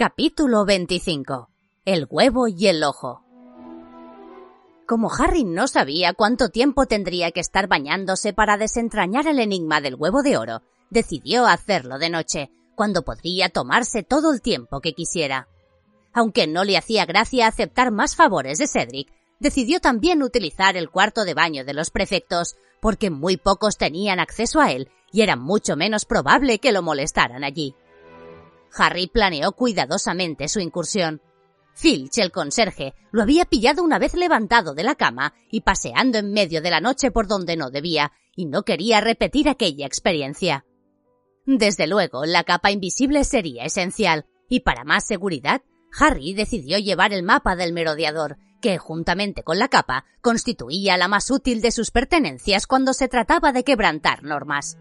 Capítulo 25. El huevo y el ojo. Como Harry no sabía cuánto tiempo tendría que estar bañándose para desentrañar el enigma del huevo de oro, decidió hacerlo de noche, cuando podría tomarse todo el tiempo que quisiera. Aunque no le hacía gracia aceptar más favores de Cedric, decidió también utilizar el cuarto de baño de los prefectos, porque muy pocos tenían acceso a él y era mucho menos probable que lo molestaran allí. Harry planeó cuidadosamente su incursión. Filch, el conserje, lo había pillado una vez levantado de la cama y paseando en medio de la noche por donde no debía, y no quería repetir aquella experiencia. Desde luego, la capa invisible sería esencial, y para más seguridad, Harry decidió llevar el mapa del merodeador, que, juntamente con la capa, constituía la más útil de sus pertenencias cuando se trataba de quebrantar normas.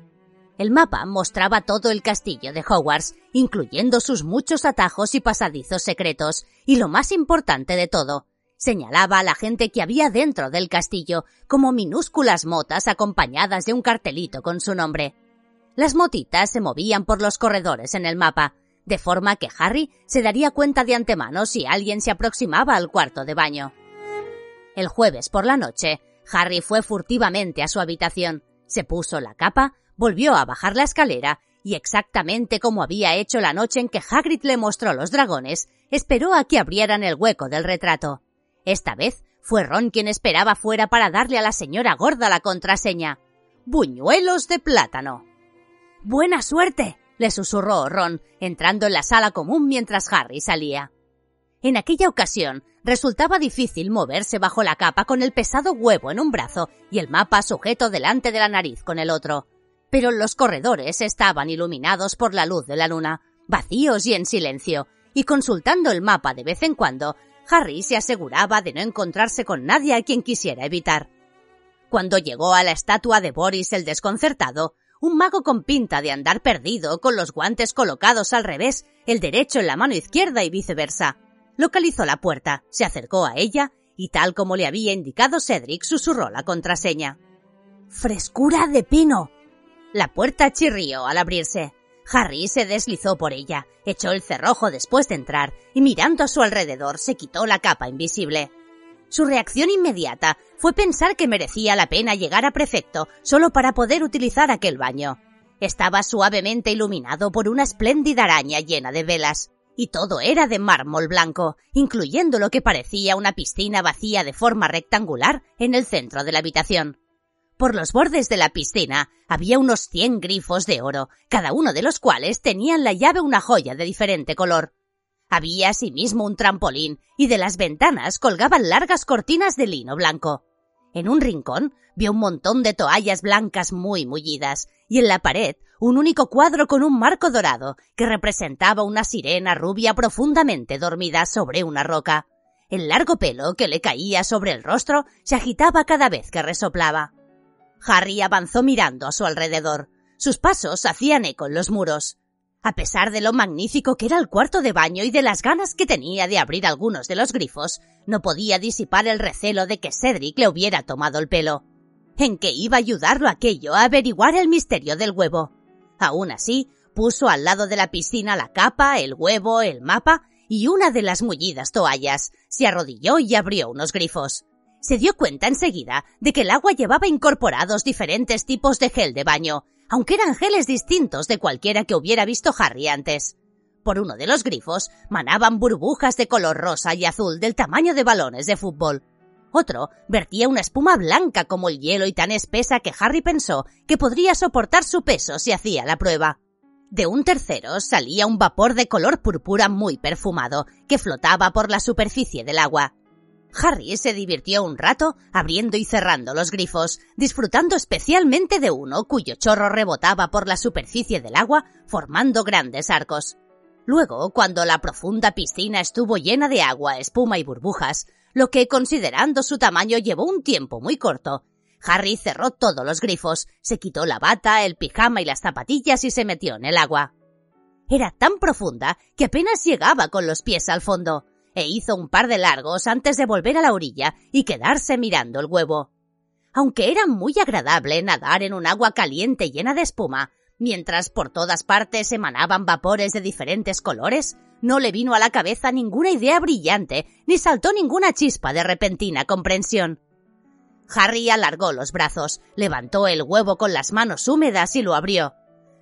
El mapa mostraba todo el castillo de Hogwarts, incluyendo sus muchos atajos y pasadizos secretos, y lo más importante de todo, señalaba a la gente que había dentro del castillo como minúsculas motas acompañadas de un cartelito con su nombre. Las motitas se movían por los corredores en el mapa, de forma que Harry se daría cuenta de antemano si alguien se aproximaba al cuarto de baño. El jueves por la noche, Harry fue furtivamente a su habitación, se puso la capa, volvió a bajar la escalera y exactamente como había hecho la noche en que Hagrid le mostró los dragones, esperó a que abrieran el hueco del retrato. Esta vez fue Ron quien esperaba fuera para darle a la señora gorda la contraseña. Buñuelos de plátano. Buena suerte, le susurró Ron, entrando en la sala común mientras Harry salía. En aquella ocasión, resultaba difícil moverse bajo la capa con el pesado huevo en un brazo y el mapa sujeto delante de la nariz con el otro pero los corredores estaban iluminados por la luz de la luna, vacíos y en silencio, y consultando el mapa de vez en cuando, Harry se aseguraba de no encontrarse con nadie a quien quisiera evitar. Cuando llegó a la estatua de Boris el desconcertado, un mago con pinta de andar perdido, con los guantes colocados al revés, el derecho en la mano izquierda y viceversa, localizó la puerta, se acercó a ella y tal como le había indicado Cedric, susurró la contraseña. Frescura de pino, la puerta chirrió al abrirse. Harry se deslizó por ella, echó el cerrojo después de entrar y mirando a su alrededor se quitó la capa invisible. Su reacción inmediata fue pensar que merecía la pena llegar a prefecto solo para poder utilizar aquel baño. Estaba suavemente iluminado por una espléndida araña llena de velas, y todo era de mármol blanco, incluyendo lo que parecía una piscina vacía de forma rectangular en el centro de la habitación. Por los bordes de la piscina había unos cien grifos de oro, cada uno de los cuales tenía en la llave una joya de diferente color. Había asimismo un trampolín y de las ventanas colgaban largas cortinas de lino blanco. En un rincón vio un montón de toallas blancas muy mullidas y en la pared un único cuadro con un marco dorado que representaba una sirena rubia profundamente dormida sobre una roca. El largo pelo que le caía sobre el rostro se agitaba cada vez que resoplaba. Harry avanzó mirando a su alrededor. Sus pasos hacían eco en los muros. A pesar de lo magnífico que era el cuarto de baño y de las ganas que tenía de abrir algunos de los grifos, no podía disipar el recelo de que Cedric le hubiera tomado el pelo. ¿En qué iba a ayudarlo aquello a averiguar el misterio del huevo? Aún así, puso al lado de la piscina la capa, el huevo, el mapa y una de las mullidas toallas, se arrodilló y abrió unos grifos se dio cuenta enseguida de que el agua llevaba incorporados diferentes tipos de gel de baño, aunque eran geles distintos de cualquiera que hubiera visto Harry antes. Por uno de los grifos manaban burbujas de color rosa y azul del tamaño de balones de fútbol. Otro vertía una espuma blanca como el hielo y tan espesa que Harry pensó que podría soportar su peso si hacía la prueba. De un tercero salía un vapor de color púrpura muy perfumado que flotaba por la superficie del agua. Harry se divirtió un rato abriendo y cerrando los grifos, disfrutando especialmente de uno cuyo chorro rebotaba por la superficie del agua, formando grandes arcos. Luego, cuando la profunda piscina estuvo llena de agua, espuma y burbujas, lo que considerando su tamaño llevó un tiempo muy corto, Harry cerró todos los grifos, se quitó la bata, el pijama y las zapatillas y se metió en el agua. Era tan profunda que apenas llegaba con los pies al fondo e hizo un par de largos antes de volver a la orilla y quedarse mirando el huevo. Aunque era muy agradable nadar en un agua caliente llena de espuma, Mientras por todas partes emanaban vapores de diferentes colores, no le vino a la cabeza ninguna idea brillante, ni saltó ninguna chispa de repentina comprensión. Harry alargó los brazos, levantó el huevo con las manos húmedas y lo abrió.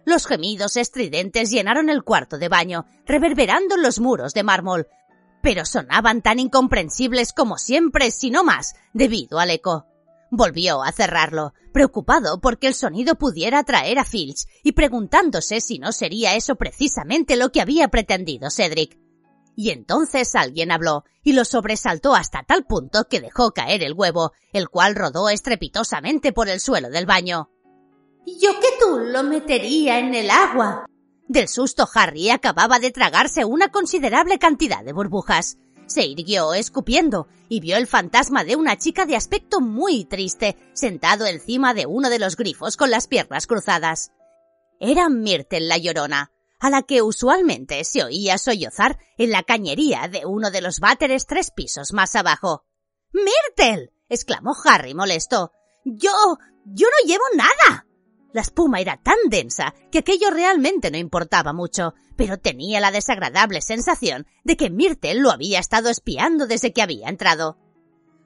Los gemidos estridentes llenaron el cuarto de baño, reverberando en los muros de mármol, pero sonaban tan incomprensibles como siempre, si no más, debido al eco. Volvió a cerrarlo, preocupado porque el sonido pudiera atraer a Filch y preguntándose si no sería eso precisamente lo que había pretendido Cedric. Y entonces alguien habló y lo sobresaltó hasta tal punto que dejó caer el huevo, el cual rodó estrepitosamente por el suelo del baño. Yo que tú lo metería en el agua. Del susto Harry acababa de tragarse una considerable cantidad de burbujas. Se irguió escupiendo y vio el fantasma de una chica de aspecto muy triste, sentado encima de uno de los grifos con las piernas cruzadas. Era Myrtle la llorona, a la que usualmente se oía sollozar en la cañería de uno de los váteres tres pisos más abajo. ¡Myrtle! exclamó Harry molesto. Yo. yo no llevo nada. La espuma era tan densa que aquello realmente no importaba mucho, pero tenía la desagradable sensación de que Myrtle lo había estado espiando desde que había entrado.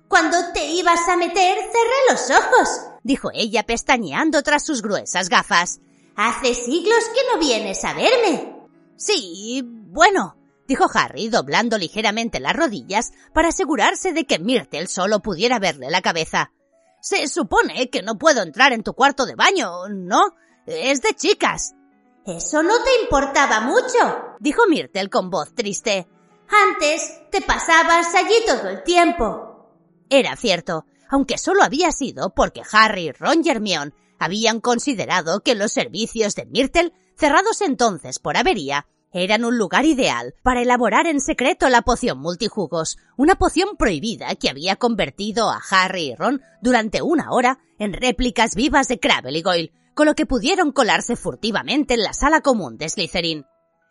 Cuando te ibas a meter, cerré los ojos, dijo ella pestañeando tras sus gruesas gafas. Hace siglos que no vienes a verme. Sí, bueno, dijo Harry, doblando ligeramente las rodillas para asegurarse de que Myrtle solo pudiera verle la cabeza. Se supone que no puedo entrar en tu cuarto de baño, ¿no? Es de chicas. Eso no te importaba mucho, dijo Myrtle con voz triste. Antes te pasabas allí todo el tiempo. Era cierto, aunque solo había sido porque Harry, Ron y Hermione habían considerado que los servicios de Myrtle, cerrados entonces por avería, eran un lugar ideal para elaborar en secreto la poción multijugos, una poción prohibida que había convertido a Harry y Ron durante una hora en réplicas vivas de Crabble y Goyle, con lo que pudieron colarse furtivamente en la sala común de Slytherin.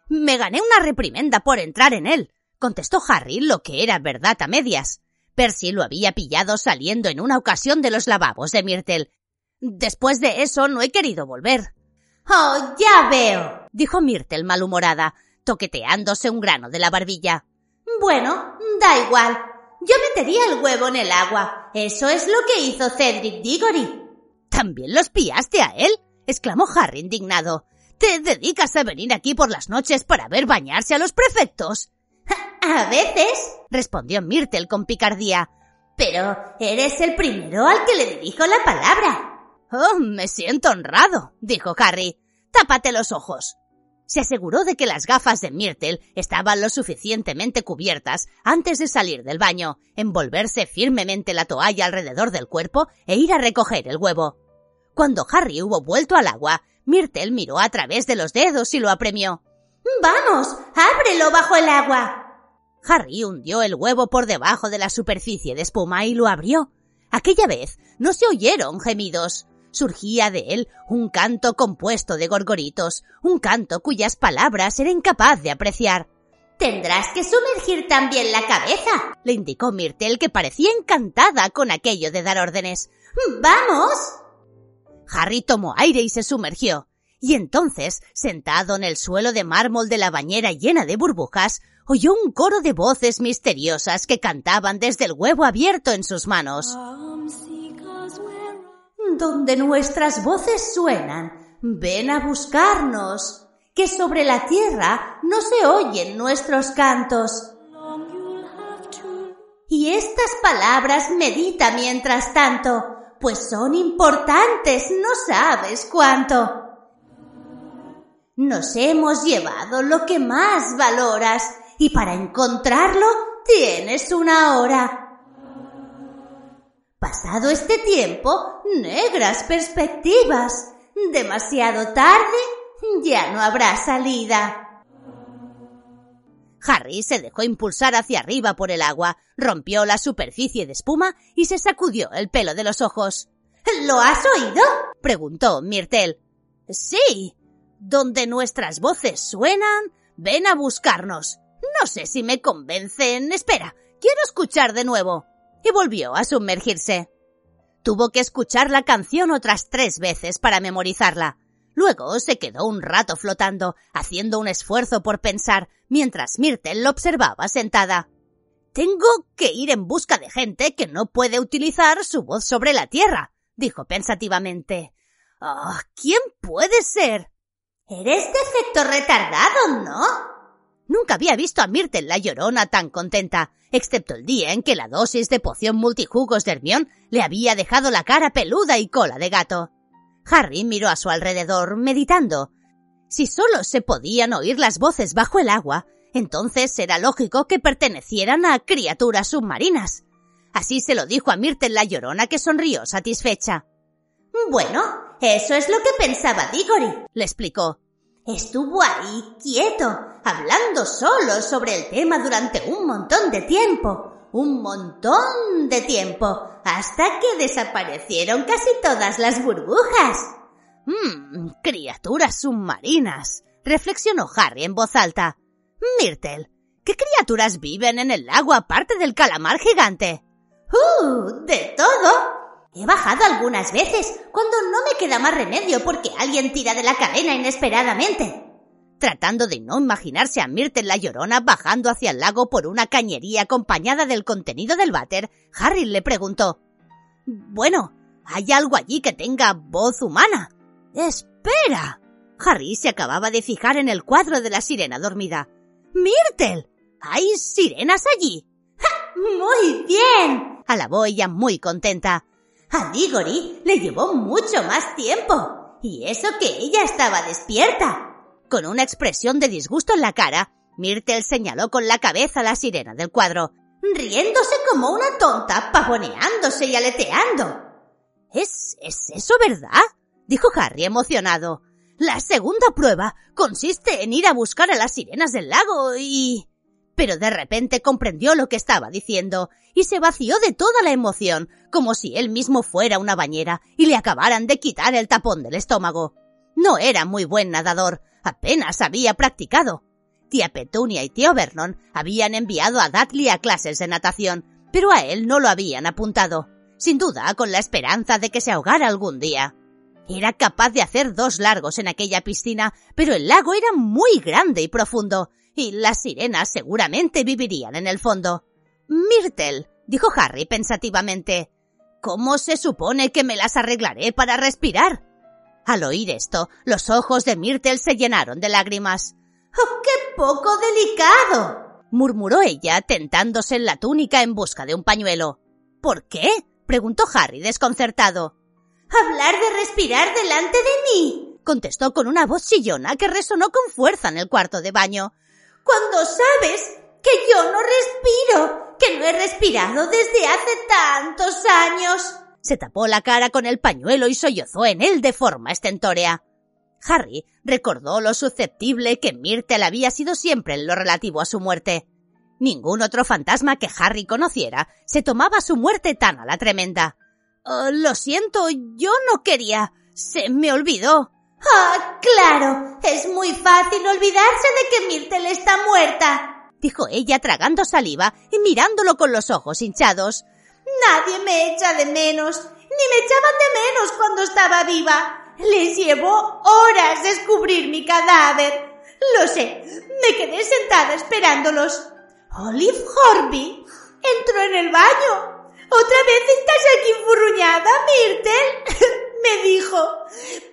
Me gané una reprimenda por entrar en él, contestó Harry lo que era verdad a medias. Percy lo había pillado saliendo en una ocasión de los lavabos de Myrtle. Después de eso no he querido volver. Oh, ya veo, dijo Myrtle malhumorada, toqueteándose un grano de la barbilla. Bueno, da igual. Yo metería el huevo en el agua. Eso es lo que hizo Cedric Diggory. ¿También lo espiaste a él? exclamó Harry indignado. ¿Te dedicas a venir aquí por las noches para ver bañarse a los prefectos? A veces, respondió Myrtle con picardía. Pero eres el primero al que le dirijo la palabra. Oh, me siento honrado, dijo Harry. Tápate los ojos. Se aseguró de que las gafas de Myrtle estaban lo suficientemente cubiertas antes de salir del baño, envolverse firmemente la toalla alrededor del cuerpo e ir a recoger el huevo. Cuando Harry hubo vuelto al agua, Myrtle miró a través de los dedos y lo apremió. Vamos, ábrelo bajo el agua. Harry hundió el huevo por debajo de la superficie de espuma y lo abrió. Aquella vez no se oyeron gemidos surgía de él un canto compuesto de gorgoritos, un canto cuyas palabras era incapaz de apreciar. Tendrás que sumergir también la cabeza, le indicó Myrtle, que parecía encantada con aquello de dar órdenes. ¡Vamos! Harry tomó aire y se sumergió. Y entonces, sentado en el suelo de mármol de la bañera llena de burbujas, oyó un coro de voces misteriosas que cantaban desde el huevo abierto en sus manos donde nuestras voces suenan, ven a buscarnos, que sobre la tierra no se oyen nuestros cantos. Y estas palabras medita mientras tanto, pues son importantes, no sabes cuánto. Nos hemos llevado lo que más valoras y para encontrarlo tienes una hora. Pasado este tiempo, negras perspectivas. Demasiado tarde, ya no habrá salida. Harry se dejó impulsar hacia arriba por el agua, rompió la superficie de espuma y se sacudió el pelo de los ojos. ¿Lo has oído? preguntó Myrtle. Sí. Donde nuestras voces suenan, ven a buscarnos. No sé si me convencen. Espera, quiero escuchar de nuevo y volvió a sumergirse. Tuvo que escuchar la canción otras tres veces para memorizarla. Luego se quedó un rato flotando, haciendo un esfuerzo por pensar, mientras Myrtle lo observaba sentada. Tengo que ir en busca de gente que no puede utilizar su voz sobre la tierra, dijo pensativamente. Ah, ¿Quién puede ser? Eres de efecto retardado, ¿no? Nunca había visto a Myrtle la llorona tan contenta, excepto el día en que la dosis de poción multijugos de Hermión le había dejado la cara peluda y cola de gato. Harry miró a su alrededor, meditando. Si solo se podían oír las voces bajo el agua, entonces era lógico que pertenecieran a criaturas submarinas. Así se lo dijo a Myrtle la llorona que sonrió satisfecha. Bueno, eso es lo que pensaba Diggory, le explicó. Estuvo ahí quieto, hablando solo sobre el tema durante un montón de tiempo un montón de tiempo, hasta que desaparecieron casi todas las burbujas. Mmm, criaturas submarinas, reflexionó Harry en voz alta. Myrtle, ¿qué criaturas viven en el lago aparte del calamar gigante? ¡Uh! De todo. He bajado algunas veces, cuando no me queda más remedio porque alguien tira de la cadena inesperadamente. Tratando de no imaginarse a Myrtle la llorona bajando hacia el lago por una cañería acompañada del contenido del váter, Harry le preguntó Bueno, ¿hay algo allí que tenga voz humana? ¡Espera! Harry se acababa de fijar en el cuadro de la sirena dormida. ¡Myrtle! ¿Hay sirenas allí? ¡Muy bien! alabó ella muy contenta. A Diggory le llevó mucho más tiempo. Y eso que ella estaba despierta. Con una expresión de disgusto en la cara, Myrtle señaló con la cabeza a la sirena del cuadro, riéndose como una tonta, pavoneándose y aleteando. ¿Es, es eso verdad? dijo Harry emocionado. La segunda prueba consiste en ir a buscar a las sirenas del lago y... Pero de repente comprendió lo que estaba diciendo y se vació de toda la emoción, como si él mismo fuera una bañera y le acabaran de quitar el tapón del estómago. No era muy buen nadador, apenas había practicado. Tía Petunia y tío Vernon habían enviado a Dudley a clases de natación, pero a él no lo habían apuntado, sin duda con la esperanza de que se ahogara algún día. Era capaz de hacer dos largos en aquella piscina, pero el lago era muy grande y profundo, y las sirenas seguramente vivirían en el fondo. Myrtle, dijo Harry pensativamente, ¿cómo se supone que me las arreglaré para respirar? Al oír esto, los ojos de Myrtle se llenaron de lágrimas. ¡Oh, qué poco delicado! murmuró ella, tentándose en la túnica en busca de un pañuelo. ¿Por qué? preguntó Harry desconcertado. Hablar de respirar delante de mí, contestó con una voz chillona que resonó con fuerza en el cuarto de baño. Cuando sabes que yo no respiro, que no he respirado desde hace tantos años. Se tapó la cara con el pañuelo y sollozó en él de forma estentórea. Harry recordó lo susceptible que Myrtle había sido siempre en lo relativo a su muerte. Ningún otro fantasma que Harry conociera se tomaba su muerte tan a la tremenda. Oh, lo siento, yo no quería. Se me olvidó. Ah, claro. Es muy fácil olvidarse de que Myrtle está muerta, dijo ella tragando saliva y mirándolo con los ojos hinchados. Nadie me echa de menos, ni me echaban de menos cuando estaba viva. Les llevó horas descubrir mi cadáver. Lo sé, me quedé sentada esperándolos. Olive Horby entró en el baño. ¿Otra vez estás aquí enfurruñada, Myrtle? me dijo.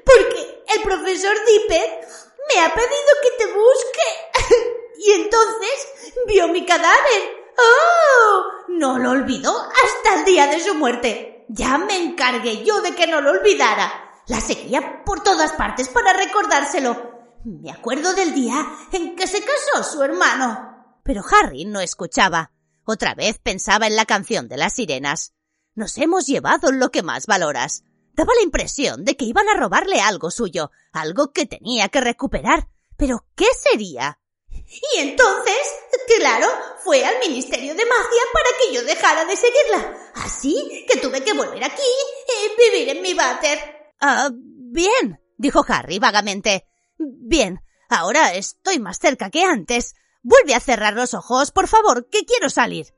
Porque el profesor Dipper me ha pedido que te busque. y entonces vio mi cadáver ¡Oh! No lo olvidó hasta el día de su muerte. Ya me encargué yo de que no lo olvidara. La seguía por todas partes para recordárselo. Me acuerdo del día en que se casó su hermano. Pero Harry no escuchaba. Otra vez pensaba en la canción de las sirenas. Nos hemos llevado lo que más valoras. Daba la impresión de que iban a robarle algo suyo, algo que tenía que recuperar. Pero ¿qué sería? Y entonces, claro, fue al Ministerio de Magia para que yo dejara de seguirla. Así que tuve que volver aquí y vivir en mi váter. Ah, bien, dijo Harry vagamente. Bien, ahora estoy más cerca que antes. Vuelve a cerrar los ojos, por favor, que quiero salir.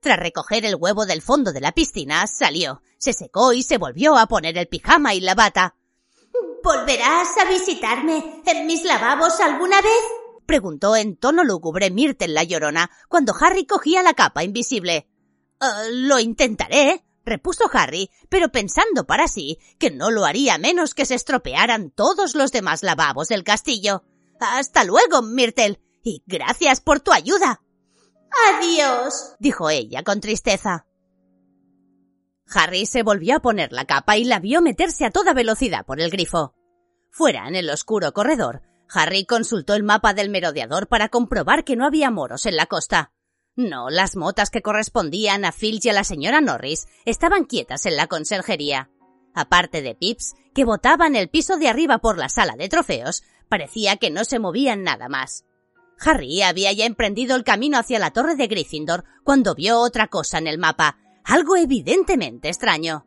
Tras recoger el huevo del fondo de la piscina, salió, se secó y se volvió a poner el pijama y la bata. ¿Volverás a visitarme en mis lavabos alguna vez? preguntó en tono lúgubre Myrtle la llorona cuando Harry cogía la capa invisible. «Eh, lo intentaré, repuso Harry, pero pensando para sí que no lo haría menos que se estropearan todos los demás lavabos del castillo. Hasta luego, Myrtle, y gracias por tu ayuda. Adiós, dijo ella con tristeza. Harry se volvió a poner la capa y la vio meterse a toda velocidad por el grifo. Fuera, en el oscuro corredor, Harry consultó el mapa del merodeador para comprobar que no había moros en la costa. No, las motas que correspondían a Filch y a la señora Norris estaban quietas en la conserjería. Aparte de Pips, que botaba en el piso de arriba por la sala de trofeos, parecía que no se movían nada más. Harry había ya emprendido el camino hacia la torre de Gryffindor cuando vio otra cosa en el mapa, algo evidentemente extraño.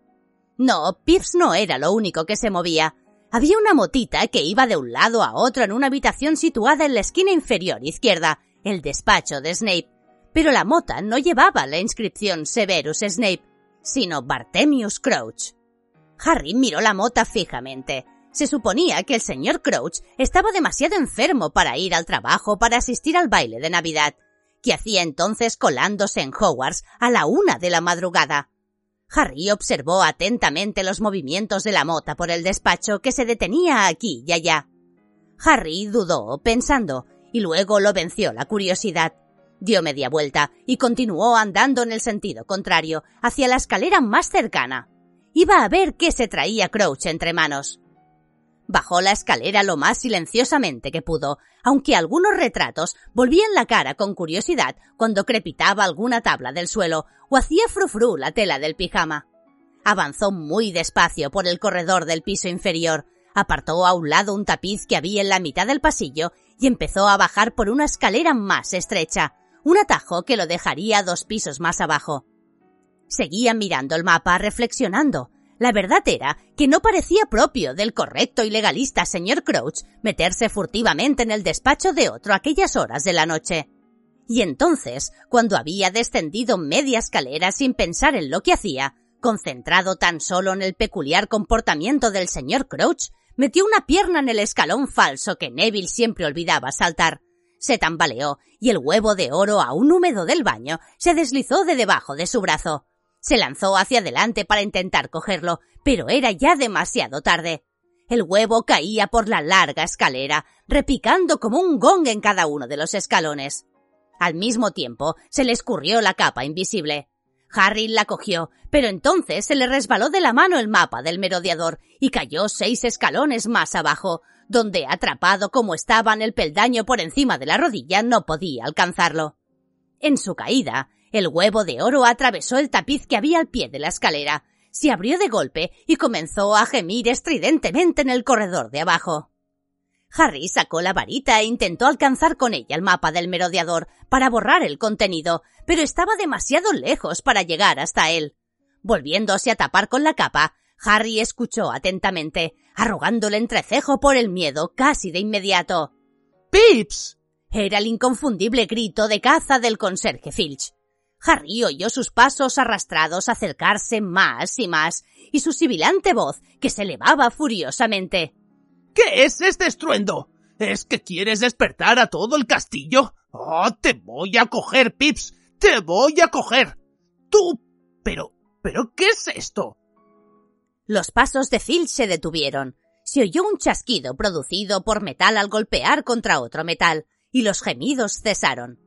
No, Pips no era lo único que se movía. Había una motita que iba de un lado a otro en una habitación situada en la esquina inferior izquierda, el despacho de Snape. Pero la mota no llevaba la inscripción Severus Snape, sino Bartemius Crouch. Harry miró la mota fijamente. Se suponía que el señor Crouch estaba demasiado enfermo para ir al trabajo para asistir al baile de Navidad, que hacía entonces colándose en Hogwarts a la una de la madrugada. Harry observó atentamente los movimientos de la mota por el despacho que se detenía aquí y allá. Harry dudó, pensando, y luego lo venció la curiosidad. Dio media vuelta y continuó andando en el sentido contrario, hacia la escalera más cercana. Iba a ver qué se traía Crouch entre manos. Bajó la escalera lo más silenciosamente que pudo, aunque algunos retratos volvían la cara con curiosidad cuando crepitaba alguna tabla del suelo o hacía frufru la tela del pijama. Avanzó muy despacio por el corredor del piso inferior, apartó a un lado un tapiz que había en la mitad del pasillo y empezó a bajar por una escalera más estrecha, un atajo que lo dejaría dos pisos más abajo. Seguía mirando el mapa, reflexionando, la verdad era que no parecía propio del correcto y legalista señor Crouch meterse furtivamente en el despacho de otro a aquellas horas de la noche. Y entonces, cuando había descendido media escalera sin pensar en lo que hacía, concentrado tan solo en el peculiar comportamiento del señor Crouch, metió una pierna en el escalón falso que Neville siempre olvidaba saltar. Se tambaleó y el huevo de oro aún húmedo del baño se deslizó de debajo de su brazo. Se lanzó hacia adelante para intentar cogerlo, pero era ya demasiado tarde. El huevo caía por la larga escalera, repicando como un gong en cada uno de los escalones. Al mismo tiempo, se le escurrió la capa invisible. Harry la cogió, pero entonces se le resbaló de la mano el mapa del merodeador y cayó seis escalones más abajo, donde, atrapado como estaba en el peldaño por encima de la rodilla, no podía alcanzarlo. En su caída, el huevo de oro atravesó el tapiz que había al pie de la escalera, se abrió de golpe y comenzó a gemir estridentemente en el corredor de abajo. Harry sacó la varita e intentó alcanzar con ella el mapa del merodeador para borrar el contenido, pero estaba demasiado lejos para llegar hasta él. Volviéndose a tapar con la capa, Harry escuchó atentamente, arrugando el entrecejo por el miedo casi de inmediato. ¡Pips! Era el inconfundible grito de caza del conserje Filch. Harry oyó sus pasos arrastrados acercarse más y más, y su sibilante voz, que se elevaba furiosamente. ¿Qué es este estruendo? ¿Es que quieres despertar a todo el castillo? ¡Oh, te voy a coger, Pips! ¡Te voy a coger! ¡Tú! Pero... ¿Pero qué es esto? Los pasos de Phil se detuvieron. Se oyó un chasquido producido por metal al golpear contra otro metal, y los gemidos cesaron.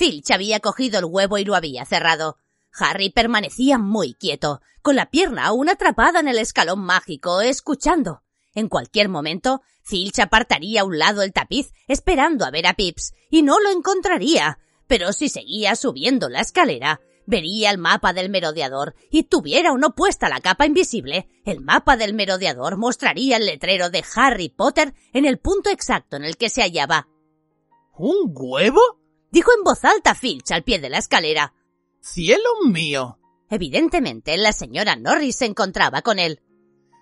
Filch había cogido el huevo y lo había cerrado. Harry permanecía muy quieto, con la pierna aún atrapada en el escalón mágico, escuchando. En cualquier momento, Filch apartaría a un lado el tapiz, esperando a ver a Pips, y no lo encontraría. Pero si seguía subiendo la escalera, vería el mapa del merodeador, y tuviera o no puesta la capa invisible, el mapa del merodeador mostraría el letrero de Harry Potter en el punto exacto en el que se hallaba. ¿Un huevo? Dijo en voz alta Filch al pie de la escalera. ¡Cielo mío! Evidentemente, la señora Norris se encontraba con él.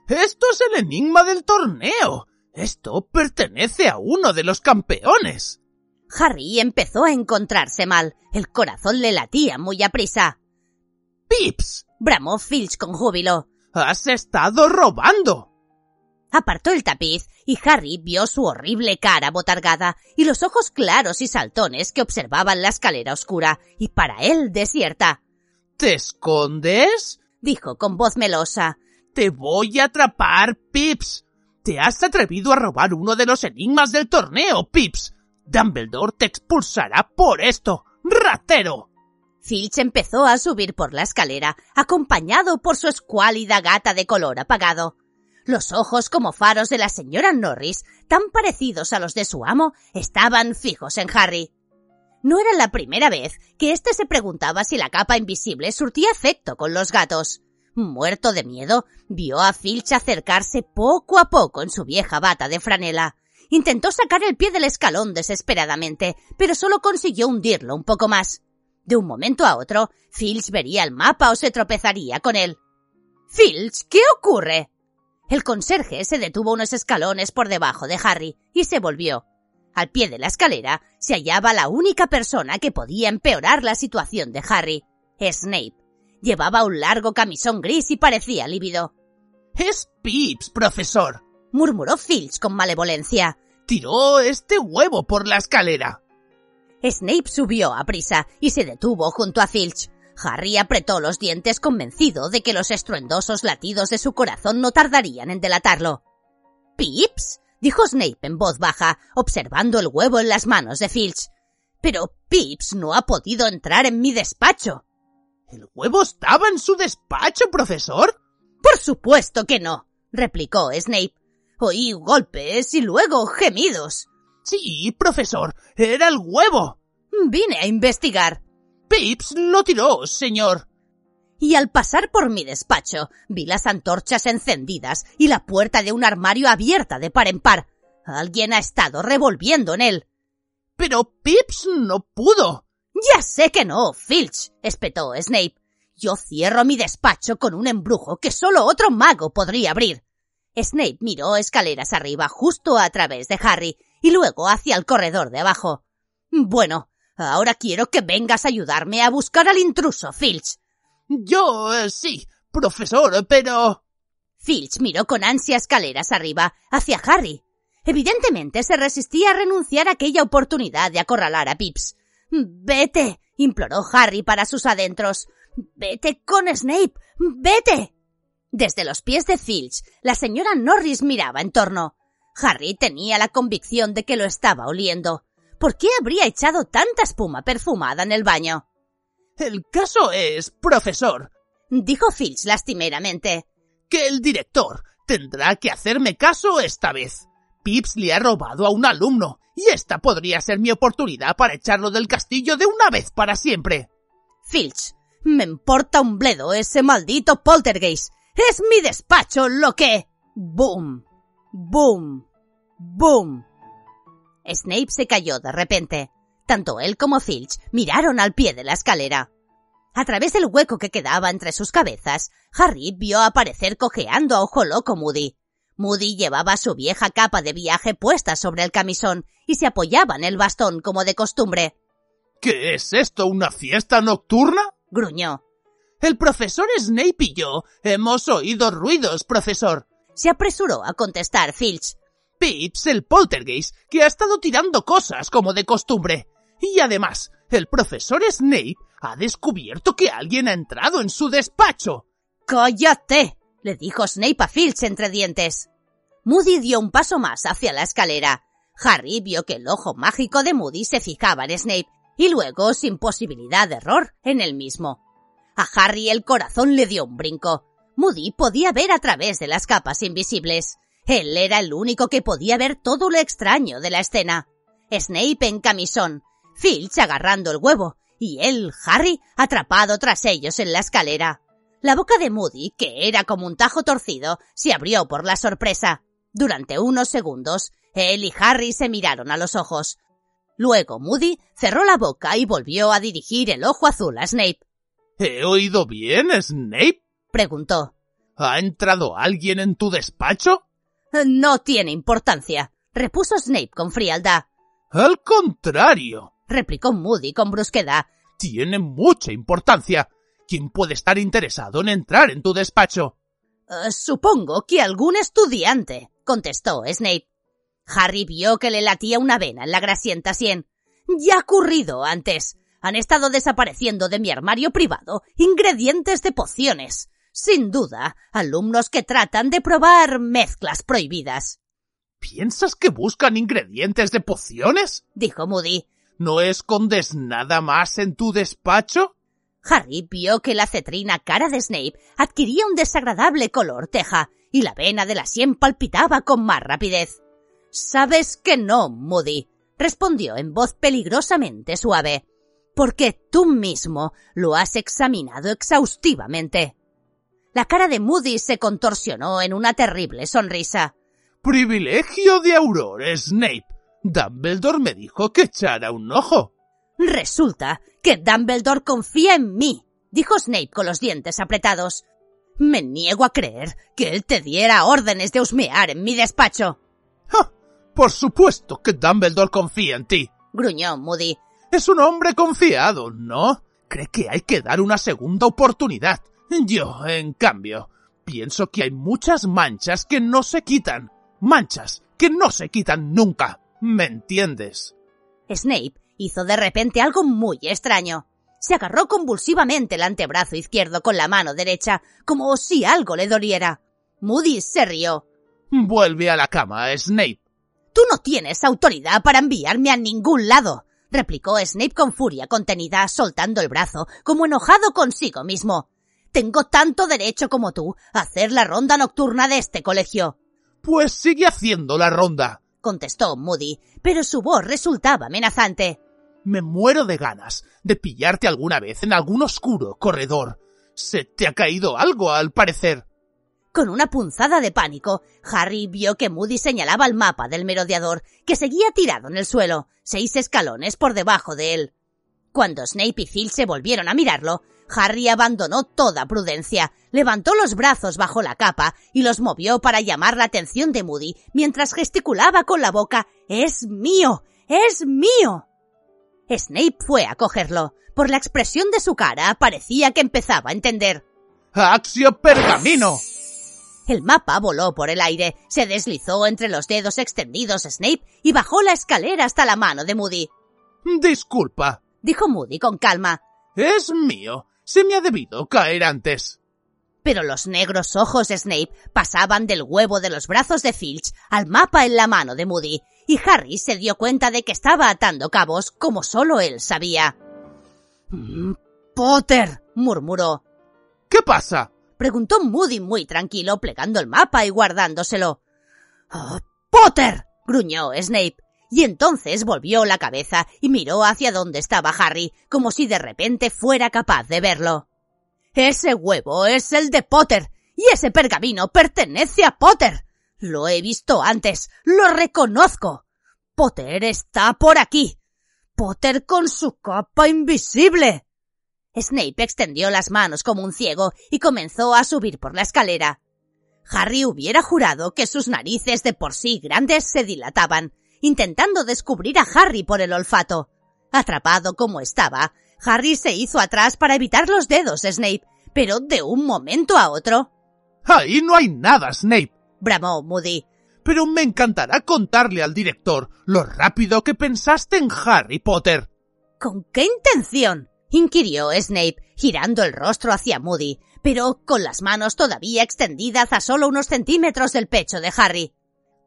Esto es el enigma del torneo. Esto pertenece a uno de los campeones. Harry empezó a encontrarse mal. El corazón le latía muy aprisa. ¡Pips! bramó Filch con júbilo. ¡Has estado robando! Apartó el tapiz y Harry vio su horrible cara botargada y los ojos claros y saltones que observaban la escalera oscura y para él desierta. ¿Te escondes? dijo con voz melosa. Te voy a atrapar, Pips. Te has atrevido a robar uno de los enigmas del torneo, Pips. Dumbledore te expulsará por esto. ¡Ratero! Filch empezó a subir por la escalera, acompañado por su escuálida gata de color apagado. Los ojos como faros de la señora Norris, tan parecidos a los de su amo, estaban fijos en Harry. No era la primera vez que éste se preguntaba si la capa invisible surtía efecto con los gatos. Muerto de miedo, vio a Filch acercarse poco a poco en su vieja bata de franela. Intentó sacar el pie del escalón desesperadamente, pero solo consiguió hundirlo un poco más. De un momento a otro, Filch vería el mapa o se tropezaría con él. Filch, ¿qué ocurre? El conserje se detuvo unos escalones por debajo de Harry y se volvió. Al pie de la escalera se hallaba la única persona que podía empeorar la situación de Harry, Snape. Llevaba un largo camisón gris y parecía lívido. Es Pips, profesor, murmuró Filch con malevolencia. Tiró este huevo por la escalera. Snape subió a prisa y se detuvo junto a Filch. Harry apretó los dientes convencido de que los estruendosos latidos de su corazón no tardarían en delatarlo. ¿Pips? dijo Snape en voz baja, observando el huevo en las manos de Filch. Pero Pips no ha podido entrar en mi despacho. ¿El huevo estaba en su despacho, profesor? Por supuesto que no, replicó Snape. Oí golpes y luego gemidos. Sí, profesor, era el huevo. Vine a investigar. Pips lo tiró, señor. Y al pasar por mi despacho, vi las antorchas encendidas y la puerta de un armario abierta de par en par. Alguien ha estado revolviendo en él. Pero Pips no pudo. Ya sé que no, Filch, espetó Snape. Yo cierro mi despacho con un embrujo que solo otro mago podría abrir. Snape miró escaleras arriba justo a través de Harry y luego hacia el corredor de abajo. Bueno, ahora quiero que vengas a ayudarme a buscar al intruso, Filch. Yo eh, sí, profesor, pero. Filch miró con ansia escaleras arriba, hacia Harry. Evidentemente se resistía a renunciar a aquella oportunidad de acorralar a Pips. Vete, imploró Harry para sus adentros. Vete con Snape. Vete. Desde los pies de Filch, la señora Norris miraba en torno. Harry tenía la convicción de que lo estaba oliendo. ¿Por qué habría echado tanta espuma perfumada en el baño? El caso es, profesor, dijo Filch lastimeramente, que el director tendrá que hacerme caso esta vez. Pips le ha robado a un alumno, y esta podría ser mi oportunidad para echarlo del castillo de una vez para siempre. Filch, me importa un bledo ese maldito poltergeist. Es mi despacho lo que. Boom. Boom. Boom. Snape se cayó de repente. Tanto él como Filch miraron al pie de la escalera. A través del hueco que quedaba entre sus cabezas, Harry vio aparecer cojeando a ojo loco Moody. Moody llevaba su vieja capa de viaje puesta sobre el camisón y se apoyaba en el bastón como de costumbre. ¿Qué es esto? ¿Una fiesta nocturna? gruñó. El profesor Snape y yo hemos oído ruidos, profesor. Se apresuró a contestar Filch. Pips, el poltergeist, que ha estado tirando cosas como de costumbre. Y además, el profesor Snape ha descubierto que alguien ha entrado en su despacho. ¡Cállate! le dijo Snape a Filch entre dientes. Moody dio un paso más hacia la escalera. Harry vio que el ojo mágico de Moody se fijaba en Snape y luego, sin posibilidad de error, en el mismo. A Harry el corazón le dio un brinco. Moody podía ver a través de las capas invisibles. Él era el único que podía ver todo lo extraño de la escena. Snape en camisón, Filch agarrando el huevo, y él, Harry, atrapado tras ellos en la escalera. La boca de Moody, que era como un tajo torcido, se abrió por la sorpresa. Durante unos segundos, él y Harry se miraron a los ojos. Luego Moody cerró la boca y volvió a dirigir el ojo azul a Snape. ¿He oído bien, Snape? preguntó. ¿Ha entrado alguien en tu despacho? No tiene importancia, repuso Snape con frialdad. Al contrario, replicó Moody con brusquedad. Tiene mucha importancia. ¿Quién puede estar interesado en entrar en tu despacho? Uh, supongo que algún estudiante, contestó Snape. Harry vio que le latía una vena en la grasienta sien. Ya ha ocurrido antes. Han estado desapareciendo de mi armario privado ingredientes de pociones. Sin duda, alumnos que tratan de probar mezclas prohibidas. ¿Piensas que buscan ingredientes de pociones? dijo Moody. ¿No escondes nada más en tu despacho? Harry vio que la cetrina cara de Snape adquiría un desagradable color teja y la vena de la sien palpitaba con más rapidez. Sabes que no, Moody, respondió en voz peligrosamente suave, porque tú mismo lo has examinado exhaustivamente. La cara de Moody se contorsionó en una terrible sonrisa. Privilegio de Aurora, Snape. Dumbledore me dijo que echara un ojo. Resulta que Dumbledore confía en mí, dijo Snape con los dientes apretados. Me niego a creer que él te diera órdenes de husmear en mi despacho. ¡Ja! Por supuesto que Dumbledore confía en ti. gruñó Moody. Es un hombre confiado, ¿no? Cree que hay que dar una segunda oportunidad. Yo, en cambio, pienso que hay muchas manchas que no se quitan. Manchas que no se quitan nunca. ¿Me entiendes? Snape hizo de repente algo muy extraño. Se agarró convulsivamente el antebrazo izquierdo con la mano derecha, como si algo le doliera. Moody se rió. Vuelve a la cama, Snape. Tú no tienes autoridad para enviarme a ningún lado, replicó Snape con furia contenida, soltando el brazo, como enojado consigo mismo. Tengo tanto derecho como tú a hacer la ronda nocturna de este colegio. Pues sigue haciendo la ronda, contestó Moody, pero su voz resultaba amenazante. Me muero de ganas de pillarte alguna vez en algún oscuro corredor. Se te ha caído algo, al parecer. Con una punzada de pánico, Harry vio que Moody señalaba el mapa del merodeador, que seguía tirado en el suelo, seis escalones por debajo de él. Cuando Snape y Phil se volvieron a mirarlo, Harry abandonó toda prudencia, levantó los brazos bajo la capa y los movió para llamar la atención de Moody mientras gesticulaba con la boca ¡Es mío! ¡Es mío! Snape fue a cogerlo. Por la expresión de su cara parecía que empezaba a entender. ¡Axio Pergamino! El mapa voló por el aire, se deslizó entre los dedos extendidos Snape y bajó la escalera hasta la mano de Moody. Disculpa, dijo Moody con calma. Es mío. Se me ha debido caer antes. Pero los negros ojos de Snape pasaban del huevo de los brazos de Filch al mapa en la mano de Moody, y Harry se dio cuenta de que estaba atando cabos como solo él sabía. Mm, Potter, murmuró. ¿Qué pasa? preguntó Moody muy tranquilo, plegando el mapa y guardándoselo. Oh, Potter, gruñó Snape. Y entonces volvió la cabeza y miró hacia donde estaba Harry, como si de repente fuera capaz de verlo. Ese huevo es el de Potter, y ese pergamino pertenece a Potter. Lo he visto antes, lo reconozco. Potter está por aquí. Potter con su capa invisible. Snape extendió las manos como un ciego y comenzó a subir por la escalera. Harry hubiera jurado que sus narices de por sí grandes se dilataban, intentando descubrir a Harry por el olfato. Atrapado como estaba, Harry se hizo atrás para evitar los dedos de Snape, pero de un momento a otro. Ahí no hay nada, Snape, bramó Moody. Pero me encantará contarle al director lo rápido que pensaste en Harry Potter. ¿Con qué intención? inquirió Snape, girando el rostro hacia Moody, pero con las manos todavía extendidas a solo unos centímetros del pecho de Harry.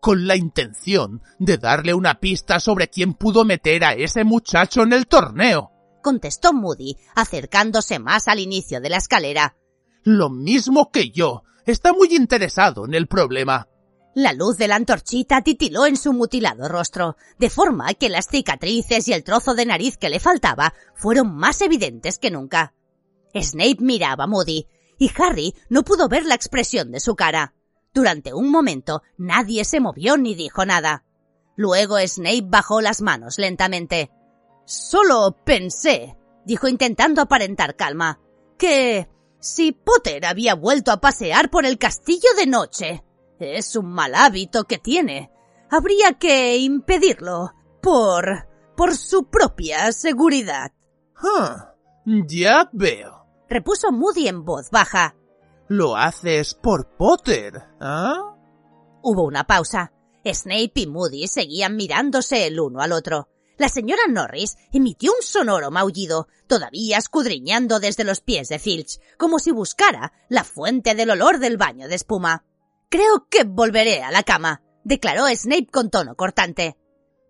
Con la intención de darle una pista sobre quién pudo meter a ese muchacho en el torneo, contestó Moody, acercándose más al inicio de la escalera. Lo mismo que yo. Está muy interesado en el problema. La luz de la antorchita titiló en su mutilado rostro, de forma que las cicatrices y el trozo de nariz que le faltaba fueron más evidentes que nunca. Snape miraba a Moody, y Harry no pudo ver la expresión de su cara. Durante un momento nadie se movió ni dijo nada. Luego Snape bajó las manos lentamente. Solo pensé, dijo intentando aparentar calma, que si Potter había vuelto a pasear por el castillo de noche, es un mal hábito que tiene. Habría que impedirlo por por su propia seguridad. Ah, ya veo, repuso Moody en voz baja. Lo haces por Potter, ¿ah? Hubo una pausa. Snape y Moody seguían mirándose el uno al otro. La señora Norris emitió un sonoro maullido, todavía escudriñando desde los pies de Filch, como si buscara la fuente del olor del baño de espuma. Creo que volveré a la cama, declaró Snape con tono cortante.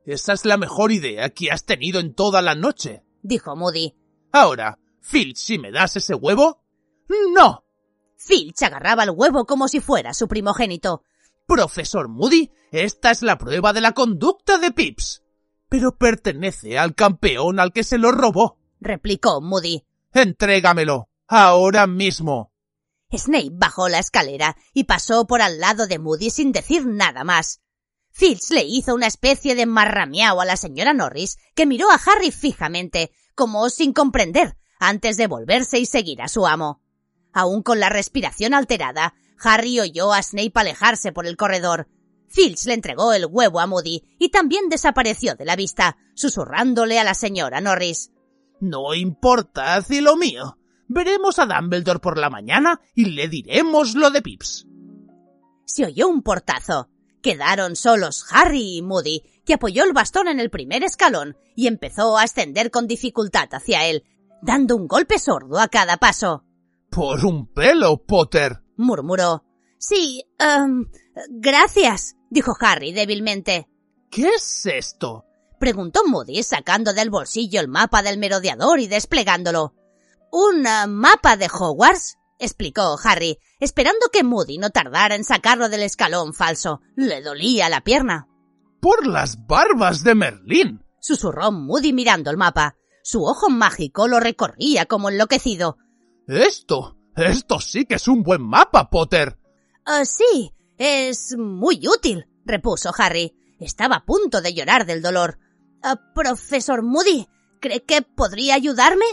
Esa es la mejor idea que has tenido en toda la noche, dijo Moody. Ahora, Filch, si me das ese huevo. No. Filch agarraba el huevo como si fuera su primogénito. Profesor Moody, esta es la prueba de la conducta de Pips. Pero pertenece al campeón al que se lo robó, replicó Moody. Entrégamelo, ahora mismo. Snape bajó la escalera y pasó por al lado de Moody sin decir nada más. Filch le hizo una especie de marramiao a la señora Norris, que miró a Harry fijamente, como sin comprender, antes de volverse y seguir a su amo. Aún con la respiración alterada, Harry oyó a Snape alejarse por el corredor. Filch le entregó el huevo a Moody y también desapareció de la vista, susurrándole a la señora Norris. No importa, cielo mío. Veremos a Dumbledore por la mañana y le diremos lo de Pips. Se oyó un portazo. Quedaron solos Harry y Moody, que apoyó el bastón en el primer escalón y empezó a ascender con dificultad hacia él, dando un golpe sordo a cada paso. Por un pelo, Potter. murmuró. Sí, um, gracias, dijo Harry débilmente. ¿Qué es esto? preguntó Moody sacando del bolsillo el mapa del merodeador y desplegándolo. ¿Un uh, mapa de Hogwarts? explicó Harry, esperando que Moody no tardara en sacarlo del escalón falso. Le dolía la pierna. Por las barbas de Merlín. susurró Moody mirando el mapa. Su ojo mágico lo recorría como enloquecido. Esto, esto sí que es un buen mapa, Potter. Ah, sí, es muy útil, repuso Harry. Estaba a punto de llorar del dolor. Ah, profesor Moody, ¿cree que podría ayudarme?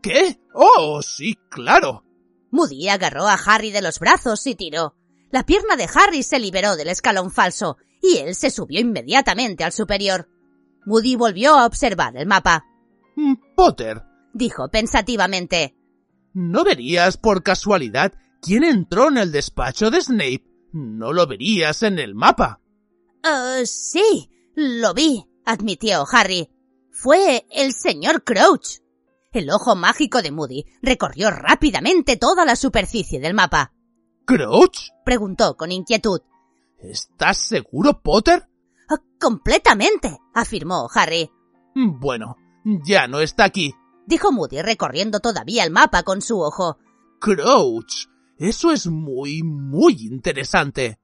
¿Qué? Oh, sí, claro. Moody agarró a Harry de los brazos y tiró. La pierna de Harry se liberó del escalón falso y él se subió inmediatamente al superior. Moody volvió a observar el mapa. Mm, Potter, dijo pensativamente. ¿No verías por casualidad quién entró en el despacho de Snape? No lo verías en el mapa. Uh, sí, lo vi, admitió Harry. Fue el señor Crouch. El ojo mágico de Moody recorrió rápidamente toda la superficie del mapa. ¿Crouch? preguntó con inquietud. ¿Estás seguro, Potter? Uh, completamente, afirmó Harry. Bueno, ya no está aquí, dijo Moody recorriendo todavía el mapa con su ojo. Crouch. Eso es muy, muy interesante.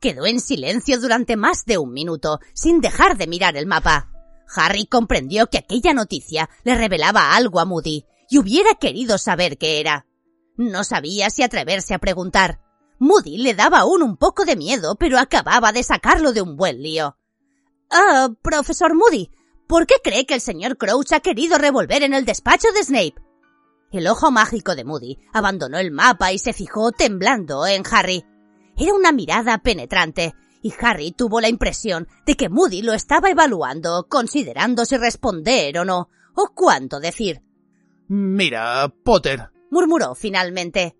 Quedó en silencio durante más de un minuto, sin dejar de mirar el mapa. Harry comprendió que aquella noticia le revelaba algo a Moody, y hubiera querido saber qué era. No sabía si atreverse a preguntar. Moody le daba aún un poco de miedo, pero acababa de sacarlo de un buen lío. Ah, profesor Moody, ¿por qué cree que el señor Crouch ha querido revolver en el despacho de Snape? El ojo mágico de Moody abandonó el mapa y se fijó temblando en Harry. Era una mirada penetrante, y Harry tuvo la impresión de que Moody lo estaba evaluando, considerando si responder o no, o cuánto decir. Mira, Potter, murmuró finalmente.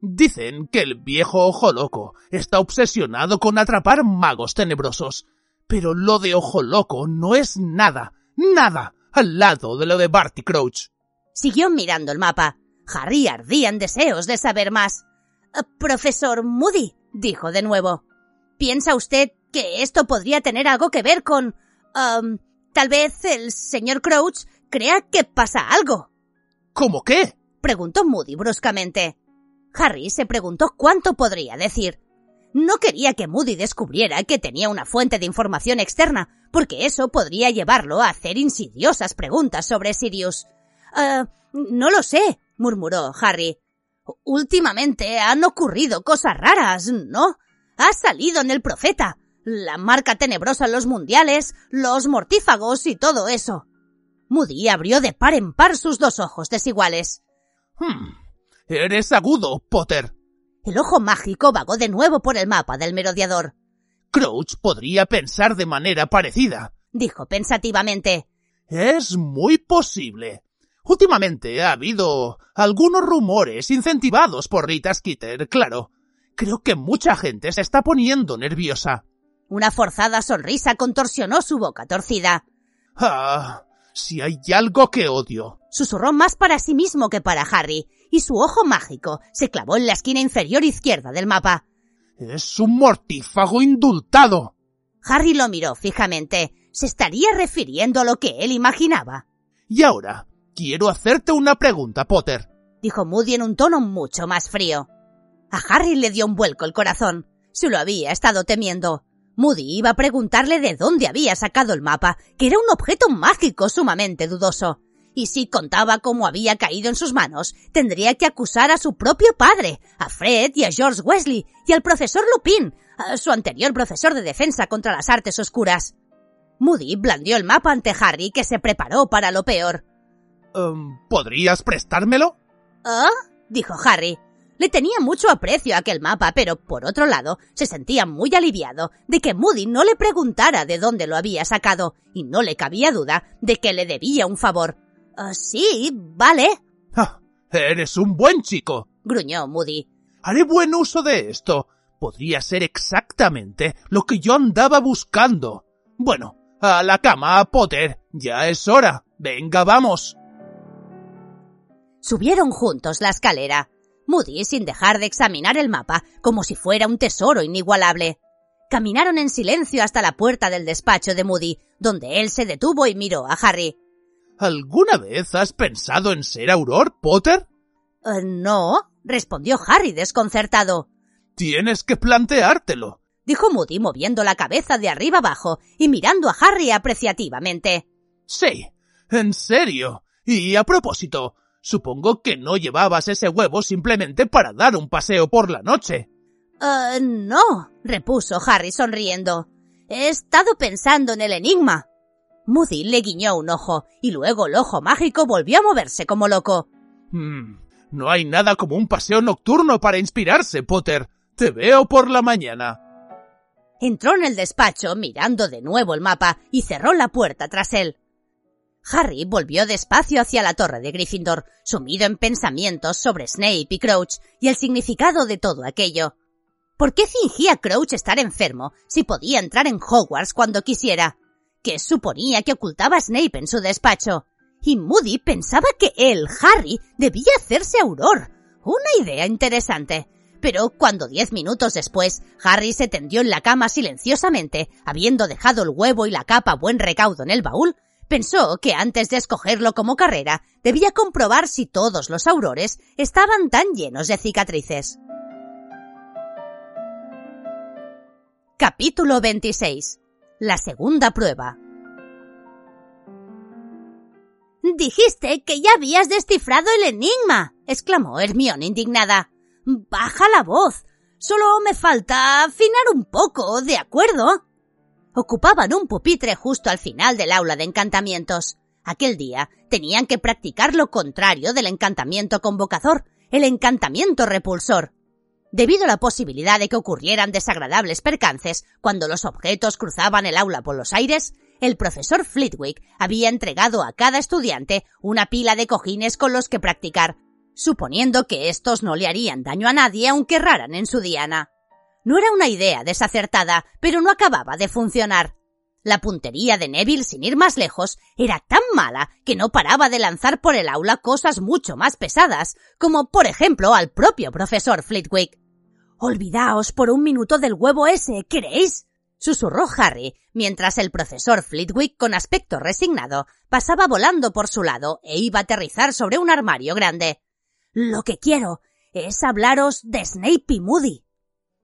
Dicen que el viejo ojo loco está obsesionado con atrapar magos tenebrosos. Pero lo de ojo loco no es nada, nada, al lado de lo de Barty Crouch. Siguió mirando el mapa. Harry ardía en deseos de saber más. Profesor Moody, dijo de nuevo. ¿Piensa usted que esto podría tener algo que ver con... Um, tal vez el señor Crouch crea que pasa algo? ¿Cómo qué? preguntó Moody bruscamente. Harry se preguntó cuánto podría decir. No quería que Moody descubriera que tenía una fuente de información externa, porque eso podría llevarlo a hacer insidiosas preguntas sobre Sirius. Uh, no lo sé, murmuró Harry. Últimamente han ocurrido cosas raras, ¿no? Ha salido en el profeta. La marca tenebrosa en los mundiales, los mortífagos y todo eso. Moody abrió de par en par sus dos ojos desiguales. Hmm. Eres agudo, Potter. El ojo mágico vagó de nuevo por el mapa del merodeador. Crouch podría pensar de manera parecida, dijo pensativamente. Es muy posible. Últimamente ha habido algunos rumores incentivados por Rita Skeeter, claro, Creo que mucha gente se está poniendo nerviosa. Una forzada sonrisa contorsionó su boca torcida. Ah, si hay algo que odio. Susurró más para sí mismo que para Harry, y su ojo mágico se clavó en la esquina inferior izquierda del mapa. Es un mortífago indultado. Harry lo miró fijamente. Se estaría refiriendo a lo que él imaginaba. Y ahora, quiero hacerte una pregunta, Potter. Dijo Moody en un tono mucho más frío. A Harry le dio un vuelco el corazón. Se lo había estado temiendo. Moody iba a preguntarle de dónde había sacado el mapa, que era un objeto mágico sumamente dudoso. Y si contaba cómo había caído en sus manos, tendría que acusar a su propio padre, a Fred y a George Wesley, y al profesor Lupin, a su anterior profesor de defensa contra las artes oscuras. Moody blandió el mapa ante Harry, que se preparó para lo peor. Um, ¿Podrías prestármelo? ¿Ah? dijo Harry. Le tenía mucho aprecio a aquel mapa, pero por otro lado se sentía muy aliviado de que Moody no le preguntara de dónde lo había sacado, y no le cabía duda de que le debía un favor. Ah, sí, vale. Ah, eres un buen chico, gruñó Moody. Haré buen uso de esto. Podría ser exactamente lo que yo andaba buscando. Bueno, a la cama, Potter. Ya es hora. Venga, vamos. Subieron juntos la escalera. Moody sin dejar de examinar el mapa como si fuera un tesoro inigualable. Caminaron en silencio hasta la puerta del despacho de Moody, donde él se detuvo y miró a Harry. ¿Alguna vez has pensado en ser Auror, Potter? Uh, no, respondió Harry desconcertado. Tienes que planteártelo, dijo Moody moviendo la cabeza de arriba abajo y mirando a Harry apreciativamente. Sí, en serio. Y a propósito, supongo que no llevabas ese huevo simplemente para dar un paseo por la noche. Uh, no, repuso Harry sonriendo. He estado pensando en el enigma. Moody le guiñó un ojo y luego el ojo mágico volvió a moverse como loco. Hmm, no hay nada como un paseo nocturno para inspirarse, Potter. Te veo por la mañana. Entró en el despacho mirando de nuevo el mapa y cerró la puerta tras él. Harry volvió despacio hacia la torre de Gryffindor, sumido en pensamientos sobre Snape y Crouch y el significado de todo aquello. ¿Por qué fingía Crouch estar enfermo si podía entrar en Hogwarts cuando quisiera? ¿Qué suponía que ocultaba Snape en su despacho? Y Moody pensaba que él, Harry, debía hacerse auror. Una idea interesante. Pero cuando diez minutos después Harry se tendió en la cama silenciosamente, habiendo dejado el huevo y la capa a buen recaudo en el baúl, pensó que antes de escogerlo como carrera debía comprobar si todos los aurores estaban tan llenos de cicatrices. Capítulo 26 La segunda prueba Dijiste que ya habías descifrado el enigma, exclamó Hermione indignada. Baja la voz. Solo me falta afinar un poco, ¿de acuerdo? Ocupaban un pupitre justo al final del aula de encantamientos. Aquel día tenían que practicar lo contrario del encantamiento convocador, el encantamiento repulsor. Debido a la posibilidad de que ocurrieran desagradables percances cuando los objetos cruzaban el aula por los aires, el profesor Flitwick había entregado a cada estudiante una pila de cojines con los que practicar, suponiendo que estos no le harían daño a nadie aunque erraran en su diana. No era una idea desacertada, pero no acababa de funcionar. La puntería de Neville, sin ir más lejos, era tan mala que no paraba de lanzar por el aula cosas mucho más pesadas, como por ejemplo al propio profesor Flitwick. Olvidaos por un minuto del huevo ese, ¿queréis? susurró Harry, mientras el profesor Flitwick, con aspecto resignado, pasaba volando por su lado e iba a aterrizar sobre un armario grande. Lo que quiero es hablaros de Snape y Moody.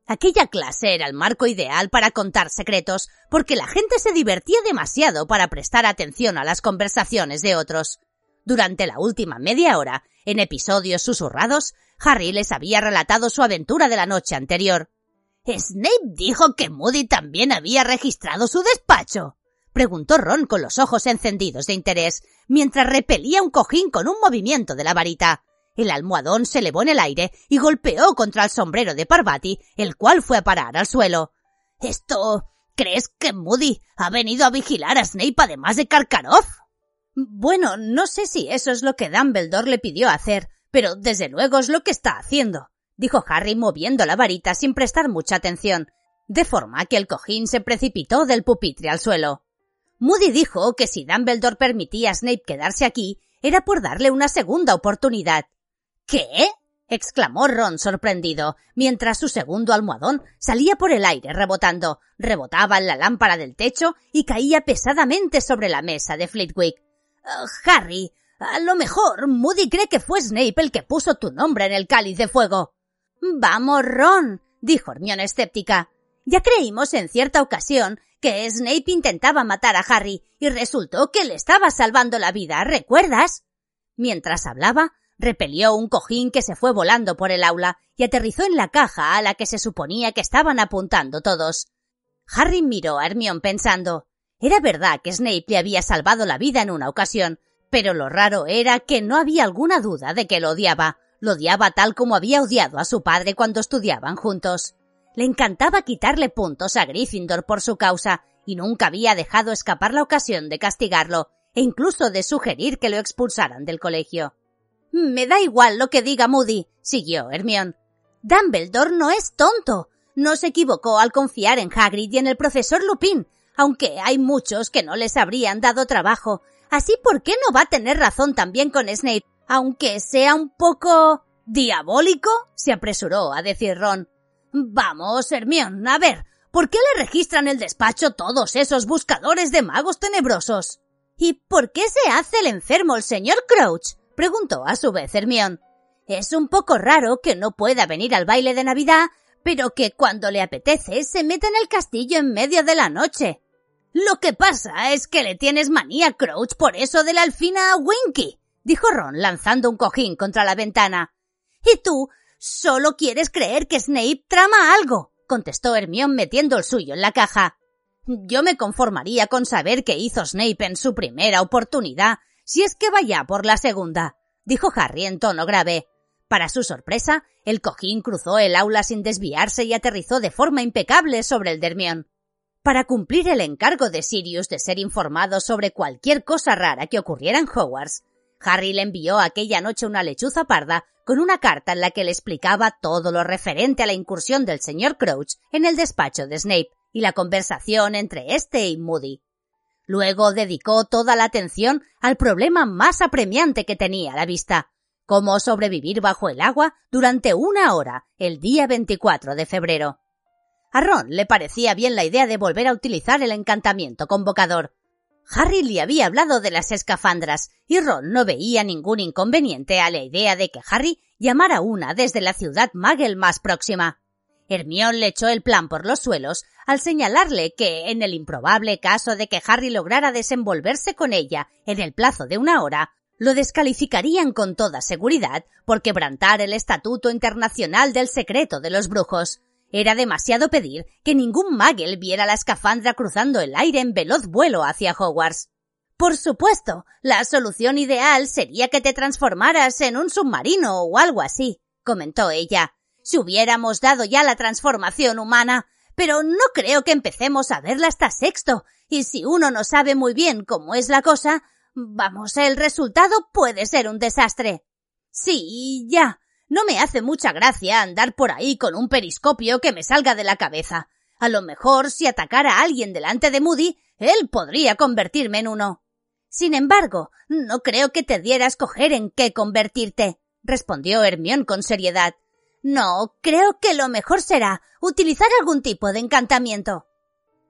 Aquella clase era el marco ideal para contar secretos, porque la gente se divertía demasiado para prestar atención a las conversaciones de otros. Durante la última media hora, en episodios susurrados, Harry les había relatado su aventura de la noche anterior. ¿Snape dijo que Moody también había registrado su despacho? preguntó Ron con los ojos encendidos de interés, mientras repelía un cojín con un movimiento de la varita. El almohadón se elevó en el aire y golpeó contra el sombrero de Parvati, el cual fue a parar al suelo. ¿Esto... crees que Moody ha venido a vigilar a Snape además de Karkaroff? Bueno, no sé si eso es lo que Dumbledore le pidió hacer, pero desde luego es lo que está haciendo. dijo Harry moviendo la varita sin prestar mucha atención, de forma que el cojín se precipitó del pupitre al suelo. Moody dijo que si Dumbledore permitía a Snape quedarse aquí, era por darle una segunda oportunidad. ¿Qué? exclamó Ron sorprendido, mientras su segundo almohadón salía por el aire rebotando, rebotaba en la lámpara del techo y caía pesadamente sobre la mesa de Flitwick. Harry, a lo mejor Moody cree que fue Snape el que puso tu nombre en el cáliz de fuego. Vamos, Ron, dijo Hermione escéptica. Ya creímos en cierta ocasión que Snape intentaba matar a Harry y resultó que le estaba salvando la vida, ¿recuerdas? Mientras hablaba, repelió un cojín que se fue volando por el aula y aterrizó en la caja a la que se suponía que estaban apuntando todos. Harry miró a Hermione pensando. Era verdad que Snape le había salvado la vida en una ocasión, pero lo raro era que no había alguna duda de que lo odiaba. Lo odiaba tal como había odiado a su padre cuando estudiaban juntos. Le encantaba quitarle puntos a Gryffindor por su causa, y nunca había dejado escapar la ocasión de castigarlo, e incluso de sugerir que lo expulsaran del colegio. Me da igual lo que diga Moody, siguió Hermione. Dumbledore no es tonto. No se equivocó al confiar en Hagrid y en el profesor Lupin, aunque hay muchos que no les habrían dado trabajo. Así, ¿por qué no va a tener razón también con Snape, aunque sea un poco... diabólico? se apresuró a decir Ron. Vamos, Hermione, a ver, ¿por qué le registran el despacho todos esos buscadores de magos tenebrosos? ¿Y por qué se hace el enfermo el señor Crouch? preguntó a su vez Hermión. Es un poco raro que no pueda venir al baile de Navidad, pero que cuando le apetece se meta en el castillo en medio de la noche. Lo que pasa es que le tienes manía, Crouch, por eso de la alfina Winky, dijo Ron lanzando un cojín contra la ventana. Y tú solo quieres creer que Snape trama algo, contestó Hermión metiendo el suyo en la caja. Yo me conformaría con saber qué hizo Snape en su primera oportunidad si es que vaya por la segunda, dijo Harry en tono grave. Para su sorpresa, el cojín cruzó el aula sin desviarse y aterrizó de forma impecable sobre el Dermión. Para cumplir el encargo de Sirius de ser informado sobre cualquier cosa rara que ocurriera en Hogwarts, Harry le envió aquella noche una lechuza parda con una carta en la que le explicaba todo lo referente a la incursión del señor Crouch en el despacho de Snape y la conversación entre este y Moody. Luego dedicó toda la atención al problema más apremiante que tenía a la vista, cómo sobrevivir bajo el agua durante una hora el día 24 de febrero. A Ron le parecía bien la idea de volver a utilizar el encantamiento convocador. Harry le había hablado de las escafandras y Ron no veía ningún inconveniente a la idea de que Harry llamara una desde la ciudad Muggle más próxima. Hermión le echó el plan por los suelos al señalarle que, en el improbable caso de que Harry lograra desenvolverse con ella en el plazo de una hora, lo descalificarían con toda seguridad por quebrantar el Estatuto Internacional del Secreto de los Brujos. Era demasiado pedir que ningún Muggle viera la escafandra cruzando el aire en veloz vuelo hacia Hogwarts. Por supuesto, la solución ideal sería que te transformaras en un submarino o algo así, comentó ella si hubiéramos dado ya la transformación humana, pero no creo que empecemos a verla hasta sexto, y si uno no sabe muy bien cómo es la cosa, vamos, el resultado puede ser un desastre. Sí, ya. No me hace mucha gracia andar por ahí con un periscopio que me salga de la cabeza. A lo mejor, si atacara a alguien delante de Moody, él podría convertirme en uno. Sin embargo, no creo que te dieras coger en qué convertirte, respondió Hermión con seriedad. No, creo que lo mejor será utilizar algún tipo de encantamiento.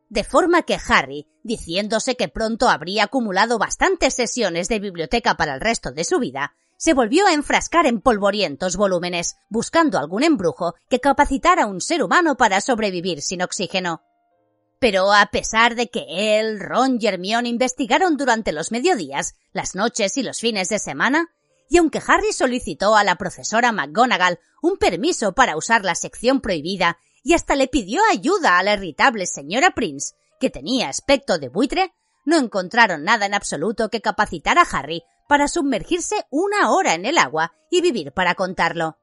De forma que Harry, diciéndose que pronto habría acumulado bastantes sesiones de biblioteca para el resto de su vida, se volvió a enfrascar en polvorientos volúmenes, buscando algún embrujo que capacitara a un ser humano para sobrevivir sin oxígeno. Pero a pesar de que él, Ron y Hermione investigaron durante los mediodías, las noches y los fines de semana, y aunque Harry solicitó a la profesora McGonagall un permiso para usar la sección prohibida y hasta le pidió ayuda a la irritable señora Prince, que tenía aspecto de buitre, no encontraron nada en absoluto que capacitara a Harry para sumergirse una hora en el agua y vivir para contarlo.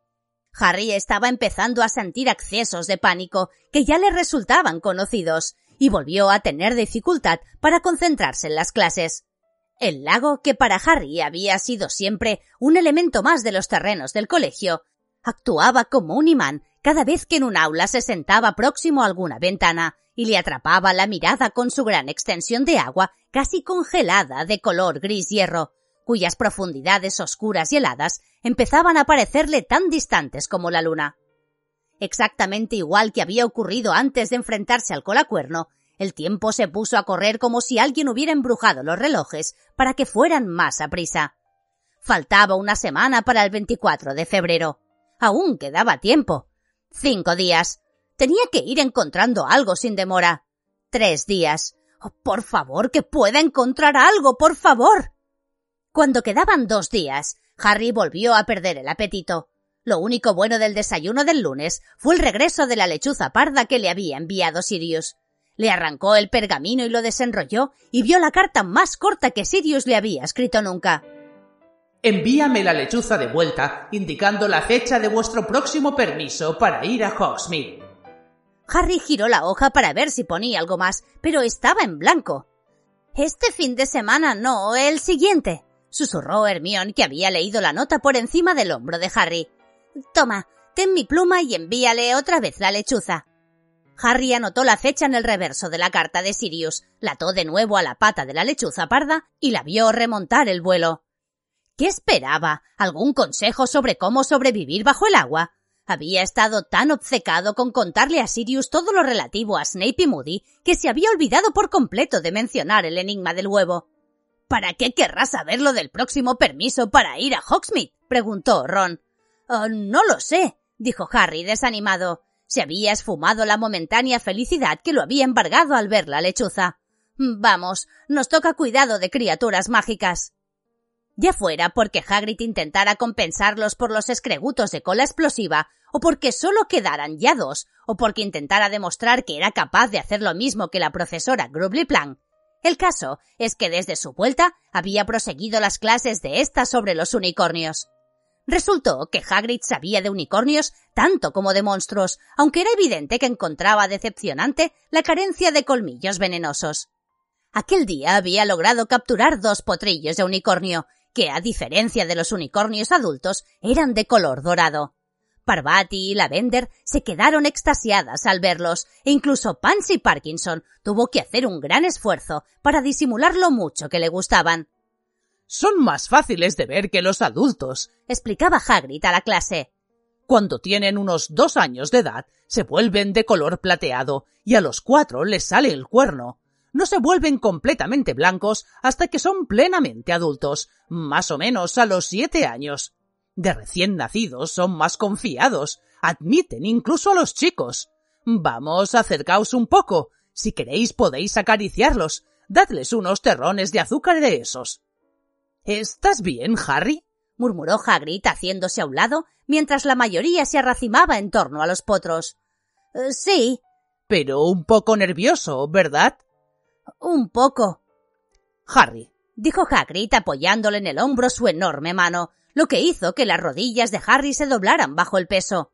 Harry estaba empezando a sentir accesos de pánico que ya le resultaban conocidos y volvió a tener dificultad para concentrarse en las clases. El lago, que para Harry había sido siempre un elemento más de los terrenos del colegio, Actuaba como un imán cada vez que en un aula se sentaba próximo a alguna ventana y le atrapaba la mirada con su gran extensión de agua casi congelada de color gris hierro, cuyas profundidades oscuras y heladas empezaban a parecerle tan distantes como la luna. Exactamente igual que había ocurrido antes de enfrentarse al colacuerno, el tiempo se puso a correr como si alguien hubiera embrujado los relojes para que fueran más a prisa. Faltaba una semana para el 24 de febrero. Aún quedaba tiempo. Cinco días. Tenía que ir encontrando algo sin demora. Tres días. Oh, por favor, que pueda encontrar algo, por favor. Cuando quedaban dos días, Harry volvió a perder el apetito. Lo único bueno del desayuno del lunes fue el regreso de la lechuza parda que le había enviado Sirius. Le arrancó el pergamino y lo desenrolló y vio la carta más corta que Sirius le había escrito nunca. Envíame la lechuza de vuelta, indicando la fecha de vuestro próximo permiso para ir a Hogsmeade. Harry giró la hoja para ver si ponía algo más, pero estaba en blanco. Este fin de semana no, el siguiente, susurró Hermione, que había leído la nota por encima del hombro de Harry. Toma, ten mi pluma y envíale otra vez la lechuza. Harry anotó la fecha en el reverso de la carta de Sirius, la ató de nuevo a la pata de la lechuza parda y la vio remontar el vuelo. ¿Qué esperaba? ¿Algún consejo sobre cómo sobrevivir bajo el agua? Había estado tan obcecado con contarle a Sirius todo lo relativo a Snape y Moody que se había olvidado por completo de mencionar el enigma del huevo. ¿Para qué querrá saber lo del próximo permiso para ir a Hogsmeade? preguntó Ron. Oh, no lo sé, dijo Harry desanimado. Se había esfumado la momentánea felicidad que lo había embargado al ver la lechuza. Vamos, nos toca cuidado de criaturas mágicas. Ya fuera porque Hagrid intentara compensarlos por los escregutos de cola explosiva, o porque solo quedaran ya dos, o porque intentara demostrar que era capaz de hacer lo mismo que la profesora Grubbly Plan. El caso es que desde su vuelta había proseguido las clases de esta sobre los unicornios. Resultó que Hagrid sabía de unicornios tanto como de monstruos, aunque era evidente que encontraba decepcionante la carencia de colmillos venenosos. Aquel día había logrado capturar dos potrillos de unicornio, que, a diferencia de los unicornios adultos, eran de color dorado. Parvati y Lavender se quedaron extasiadas al verlos, e incluso Pansy Parkinson tuvo que hacer un gran esfuerzo para disimular lo mucho que le gustaban. Son más fáciles de ver que los adultos, explicaba Hagrid a la clase. Cuando tienen unos dos años de edad, se vuelven de color plateado, y a los cuatro les sale el cuerno. No se vuelven completamente blancos hasta que son plenamente adultos, más o menos a los siete años. De recién nacidos son más confiados, admiten incluso a los chicos. Vamos, acercaos un poco. Si queréis podéis acariciarlos. Dadles unos terrones de azúcar de esos. ¿Estás bien, Harry? murmuró Hagrid haciéndose a un lado, mientras la mayoría se arracimaba en torno a los potros. Eh, sí. Pero un poco nervioso, ¿verdad? Un poco. Harry, dijo Hagrid apoyándole en el hombro su enorme mano, lo que hizo que las rodillas de Harry se doblaran bajo el peso.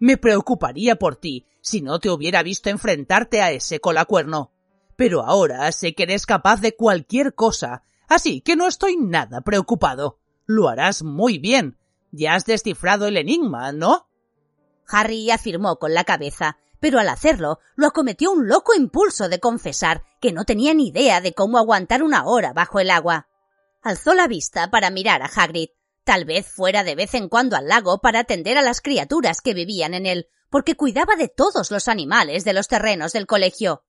Me preocuparía por ti si no te hubiera visto enfrentarte a ese colacuerno. Pero ahora sé que eres capaz de cualquier cosa Así que no estoy nada preocupado. Lo harás muy bien. Ya has descifrado el enigma, ¿no? Harry afirmó con la cabeza, pero al hacerlo lo acometió un loco impulso de confesar que no tenía ni idea de cómo aguantar una hora bajo el agua. Alzó la vista para mirar a Hagrid. Tal vez fuera de vez en cuando al lago para atender a las criaturas que vivían en él, porque cuidaba de todos los animales de los terrenos del colegio.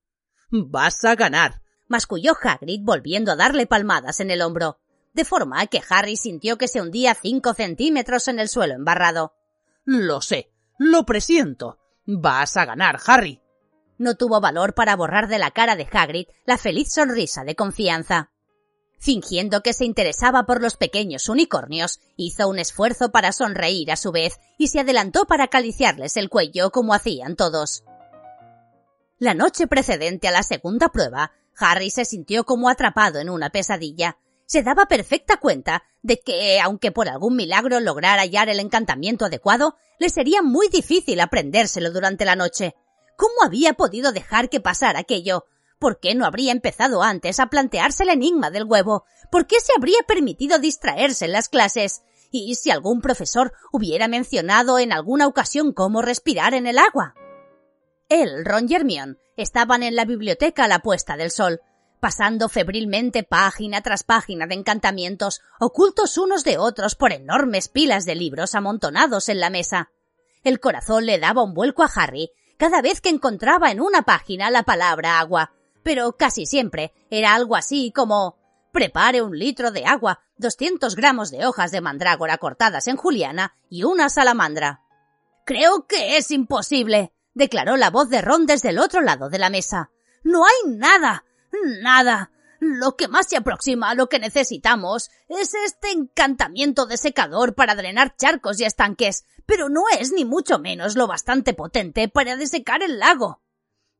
Vas a ganar, masculló Hagrid volviendo a darle palmadas en el hombro, de forma que Harry sintió que se hundía cinco centímetros en el suelo embarrado. Lo sé, lo presiento. Vas a ganar, Harry. No tuvo valor para borrar de la cara de Hagrid la feliz sonrisa de confianza. Fingiendo que se interesaba por los pequeños unicornios, hizo un esfuerzo para sonreír a su vez y se adelantó para acariciarles el cuello como hacían todos. La noche precedente a la segunda prueba, Harry se sintió como atrapado en una pesadilla. Se daba perfecta cuenta de que, aunque por algún milagro lograra hallar el encantamiento adecuado, le sería muy difícil aprendérselo durante la noche. ¿Cómo había podido dejar que pasara aquello? ¿Por qué no habría empezado antes a plantearse el enigma del huevo? ¿Por qué se habría permitido distraerse en las clases? y si algún profesor hubiera mencionado en alguna ocasión cómo respirar en el agua. Él, Ron y estaban en la biblioteca a la puesta del sol, pasando febrilmente página tras página de encantamientos, ocultos unos de otros por enormes pilas de libros amontonados en la mesa. El corazón le daba un vuelco a Harry cada vez que encontraba en una página la palabra agua, pero casi siempre era algo así como prepare un litro de agua, doscientos gramos de hojas de mandrágora cortadas en juliana y una salamandra. Creo que es imposible, declaró la voz de Ron desde el otro lado de la mesa. No hay nada. Nada. Lo que más se aproxima a lo que necesitamos es este encantamiento de secador para drenar charcos y estanques, pero no es ni mucho menos lo bastante potente para desecar el lago.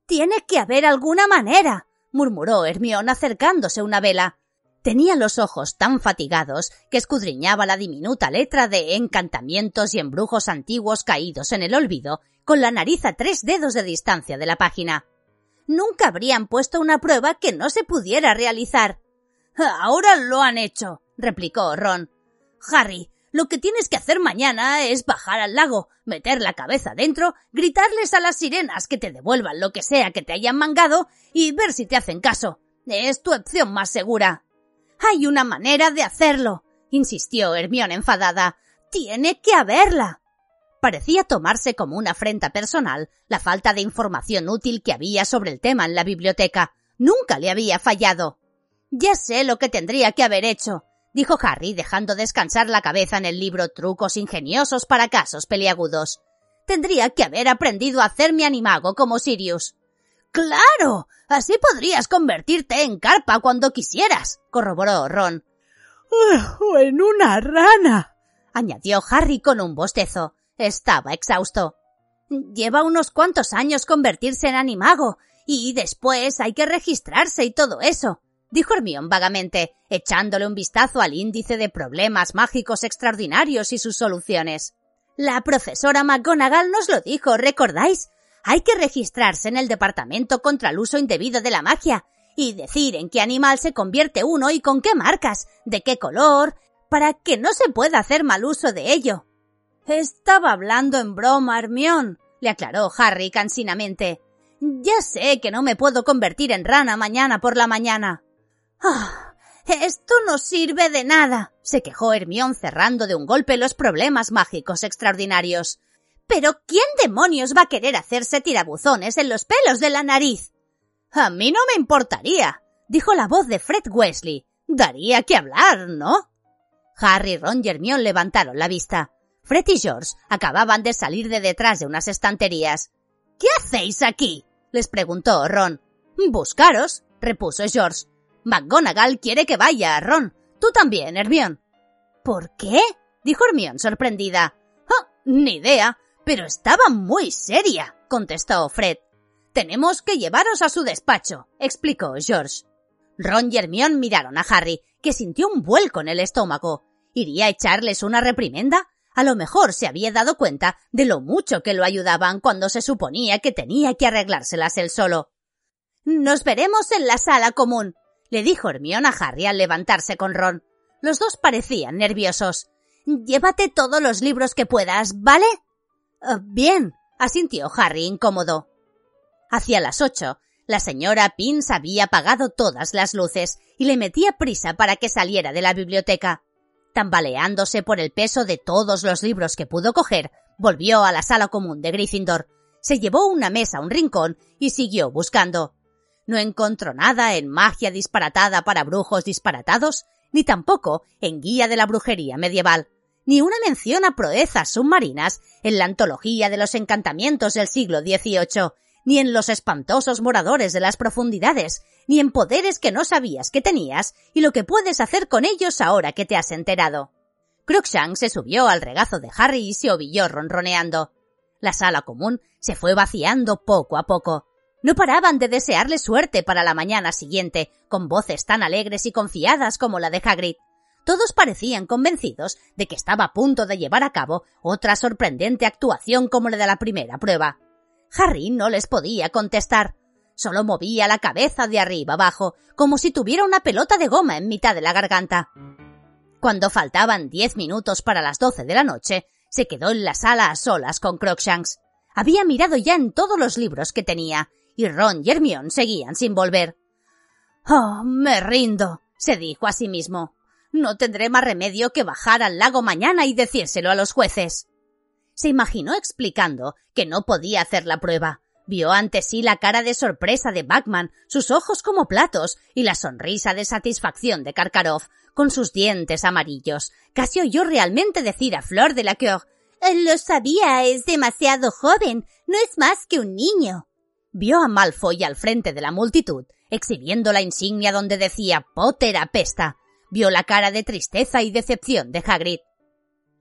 Tiene que haber alguna manera, murmuró Hermión acercándose una vela. Tenía los ojos tan fatigados que escudriñaba la diminuta letra de encantamientos y embrujos antiguos caídos en el olvido con la nariz a tres dedos de distancia de la página. Nunca habrían puesto una prueba que no se pudiera realizar. Ahora lo han hecho, replicó Ron. Harry, lo que tienes que hacer mañana es bajar al lago, meter la cabeza dentro, gritarles a las sirenas que te devuelvan lo que sea que te hayan mangado y ver si te hacen caso. Es tu opción más segura. Hay una manera de hacerlo, insistió Hermione enfadada. Tiene que haberla. Parecía tomarse como una afrenta personal la falta de información útil que había sobre el tema en la biblioteca. Nunca le había fallado. Ya sé lo que tendría que haber hecho, dijo Harry dejando descansar la cabeza en el libro Trucos ingeniosos para casos peliagudos. Tendría que haber aprendido a hacer mi animago como Sirius. Claro. Así podrías convertirte en carpa cuando quisieras, corroboró Ron. O en una rana, añadió Harry con un bostezo. Estaba exhausto. Lleva unos cuantos años convertirse en animago, y después hay que registrarse y todo eso, dijo Hermión vagamente, echándole un vistazo al índice de problemas mágicos extraordinarios y sus soluciones. La profesora McGonagall nos lo dijo, ¿recordáis? Hay que registrarse en el Departamento contra el Uso Indebido de la Magia y decir en qué animal se convierte uno y con qué marcas, de qué color, para que no se pueda hacer mal uso de ello. Estaba hablando en broma, Hermión, le aclaró Harry cansinamente. Ya sé que no me puedo convertir en rana mañana por la mañana. Ah, esto no sirve de nada, se quejó Hermión cerrando de un golpe los problemas mágicos extraordinarios. Pero ¿quién demonios va a querer hacerse tirabuzones en los pelos de la nariz? A mí no me importaría, dijo la voz de Fred Wesley. Daría que hablar, ¿no? Harry, Ron y Hermione levantaron la vista. Fred y George acababan de salir de detrás de unas estanterías. ¿Qué hacéis aquí? les preguntó Ron. Buscaros, repuso George. McGonagall quiere que vaya, Ron. Tú también, Hermione. ¿Por qué? dijo Hermione sorprendida. Ah, ni idea, pero estaba muy seria, contestó Fred. Tenemos que llevaros a su despacho, explicó George. Ron y Hermione miraron a Harry, que sintió un vuelco en el estómago. ¿Iría a echarles una reprimenda? A lo mejor se había dado cuenta de lo mucho que lo ayudaban cuando se suponía que tenía que arreglárselas él solo. Nos veremos en la sala común, le dijo Hermione a Harry al levantarse con Ron. Los dos parecían nerviosos. Llévate todos los libros que puedas, ¿vale? Ah, bien, asintió Harry incómodo. Hacia las ocho, la señora Pins había apagado todas las luces y le metía prisa para que saliera de la biblioteca. Tambaleándose por el peso de todos los libros que pudo coger, volvió a la sala común de Gryffindor, se llevó una mesa a un rincón y siguió buscando. No encontró nada en magia disparatada para brujos disparatados, ni tampoco en guía de la brujería medieval, ni una mención a proezas submarinas en la antología de los encantamientos del siglo XVIII, ni en los espantosos moradores de las profundidades, ni en poderes que no sabías que tenías y lo que puedes hacer con ellos ahora que te has enterado. Crookshank se subió al regazo de Harry y se ovilló ronroneando. La sala común se fue vaciando poco a poco. No paraban de desearle suerte para la mañana siguiente, con voces tan alegres y confiadas como la de Hagrid. Todos parecían convencidos de que estaba a punto de llevar a cabo otra sorprendente actuación como la de la primera prueba. Harry no les podía contestar. Solo movía la cabeza de arriba abajo, como si tuviera una pelota de goma en mitad de la garganta. Cuando faltaban diez minutos para las doce de la noche, se quedó en la sala a solas con Crookshanks. Había mirado ya en todos los libros que tenía, y Ron y Hermione seguían sin volver. Oh, me rindo, se dijo a sí mismo. No tendré más remedio que bajar al lago mañana y decírselo a los jueces. Se imaginó explicando que no podía hacer la prueba. Vio ante sí la cara de sorpresa de Bachman, sus ojos como platos y la sonrisa de satisfacción de Karkaroff, con sus dientes amarillos. Casi oyó realmente decir a Flor de la Coeur Lo sabía, es demasiado joven, no es más que un niño. Vio a Malfoy al frente de la multitud, exhibiendo la insignia donde decía Potter apesta. Vio la cara de tristeza y decepción de Hagrid.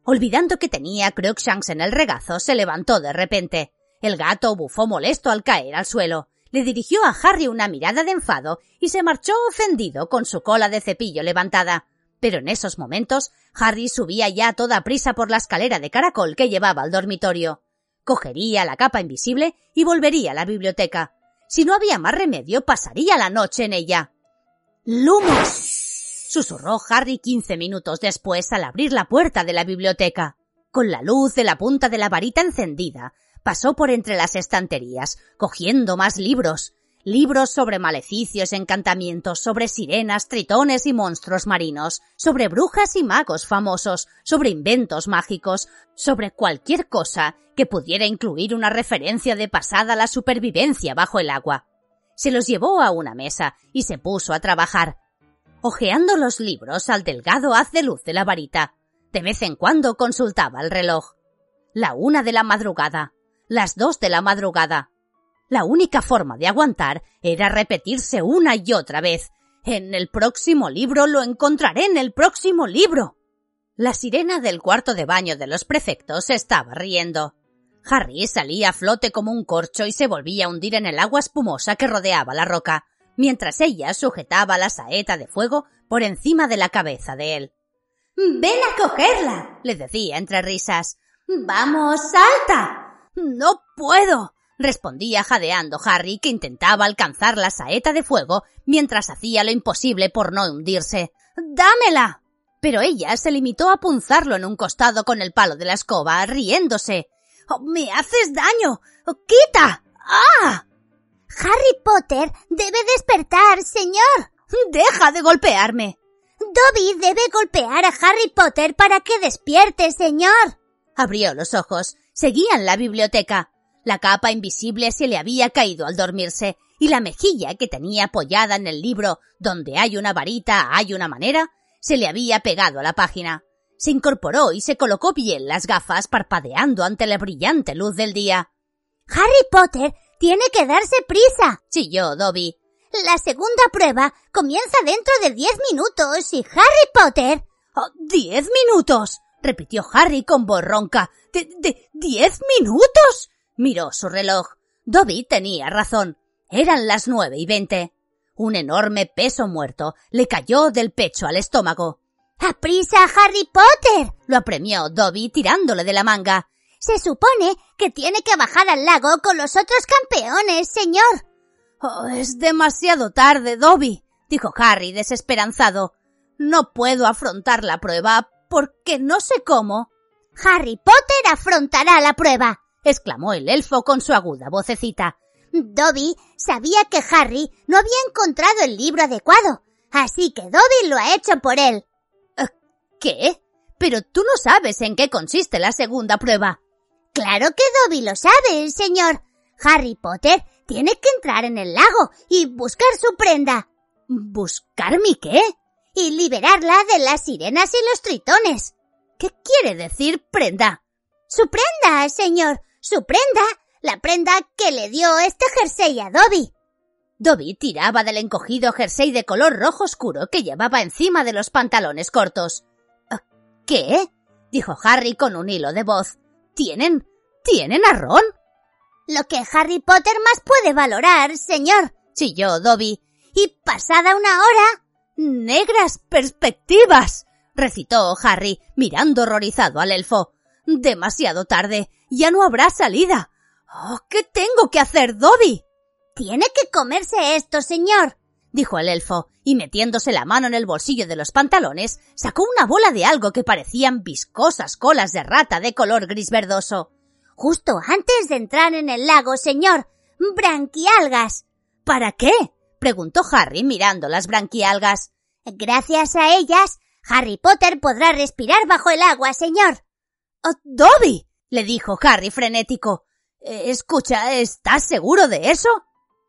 Olvidando que tenía Crookshanks en el regazo, se levantó de repente. El gato bufó molesto al caer al suelo. Le dirigió a Harry una mirada de enfado y se marchó ofendido con su cola de cepillo levantada. Pero en esos momentos, Harry subía ya a toda prisa por la escalera de caracol que llevaba al dormitorio. Cogería la capa invisible y volvería a la biblioteca. Si no había más remedio, pasaría la noche en ella. ¡Lumos! susurró Harry quince minutos después al abrir la puerta de la biblioteca. Con la luz de la punta de la varita encendida, pasó por entre las estanterías, cogiendo más libros. Libros sobre maleficios, encantamientos, sobre sirenas, tritones y monstruos marinos, sobre brujas y magos famosos, sobre inventos mágicos, sobre cualquier cosa que pudiera incluir una referencia de pasada a la supervivencia bajo el agua. Se los llevó a una mesa y se puso a trabajar, ojeando los libros al delgado haz de luz de la varita. De vez en cuando consultaba el reloj. La una de la madrugada, las dos de la madrugada. La única forma de aguantar era repetirse una y otra vez. En el próximo libro lo encontraré en el próximo libro. La sirena del cuarto de baño de los prefectos estaba riendo. Harry salía a flote como un corcho y se volvía a hundir en el agua espumosa que rodeaba la roca mientras ella sujetaba la saeta de fuego por encima de la cabeza de él. Ven a cogerla, le decía entre risas. Vamos, salta. No puedo, respondía jadeando Harry, que intentaba alcanzar la saeta de fuego mientras hacía lo imposible por no hundirse. ¡Dámela! Pero ella se limitó a punzarlo en un costado con el palo de la escoba, riéndose. Oh, ¡Me haces daño! ¡Quita! ¡Ah! Harry Potter debe despertar, señor. Deja de golpearme. Dobby debe golpear a Harry Potter para que despierte, señor. Abrió los ojos. Seguía en la biblioteca. La capa invisible se le había caído al dormirse, y la mejilla que tenía apoyada en el libro Donde hay una varita hay una manera, se le había pegado a la página. Se incorporó y se colocó bien las gafas parpadeando ante la brillante luz del día. Harry Potter tiene que darse prisa, chilló Dobby. La segunda prueba comienza dentro de diez minutos y Harry Potter. Oh, ¡Diez minutos! repitió Harry con voz ronca. ¿De, de diez minutos? Miró su reloj. Dobby tenía razón. Eran las nueve y veinte. Un enorme peso muerto le cayó del pecho al estómago. ¡Aprisa, Harry Potter! lo apremió Dobby tirándole de la manga. Se supone que tiene que bajar al lago con los otros campeones, señor. Oh, es demasiado tarde, Dobby, dijo Harry desesperanzado. No puedo afrontar la prueba porque no sé cómo. Harry Potter afrontará la prueba, exclamó el elfo con su aguda vocecita. Dobby sabía que Harry no había encontrado el libro adecuado, así que Dobby lo ha hecho por él. ¿Qué? Pero tú no sabes en qué consiste la segunda prueba. Claro que Dobby lo sabe, señor. Harry Potter tiene que entrar en el lago y buscar su prenda. ¿Buscar mi qué? Y liberarla de las sirenas y los tritones. ¿Qué quiere decir prenda? Su prenda, señor. Su prenda. La prenda que le dio este jersey a Dobby. Dobby tiraba del encogido jersey de color rojo oscuro que llevaba encima de los pantalones cortos. ¿Qué? dijo Harry con un hilo de voz. ¿Tienen? ¿Tienen a Ron? Lo que Harry Potter más puede valorar, señor, chilló Dobby. Y pasada una hora. Negras perspectivas. recitó Harry, mirando horrorizado al elfo. Demasiado tarde. Ya no habrá salida. Oh, ¿qué tengo que hacer, Dobby? Tiene que comerse esto, señor, dijo el elfo, y metiéndose la mano en el bolsillo de los pantalones, sacó una bola de algo que parecían viscosas colas de rata de color gris verdoso. Justo antes de entrar en el lago, señor. Branquialgas. ¿Para qué? preguntó Harry mirando las branquialgas. Gracias a ellas, Harry Potter podrá respirar bajo el agua, señor. Oh, Dobby, le dijo Harry frenético. Eh, escucha, ¿estás seguro de eso?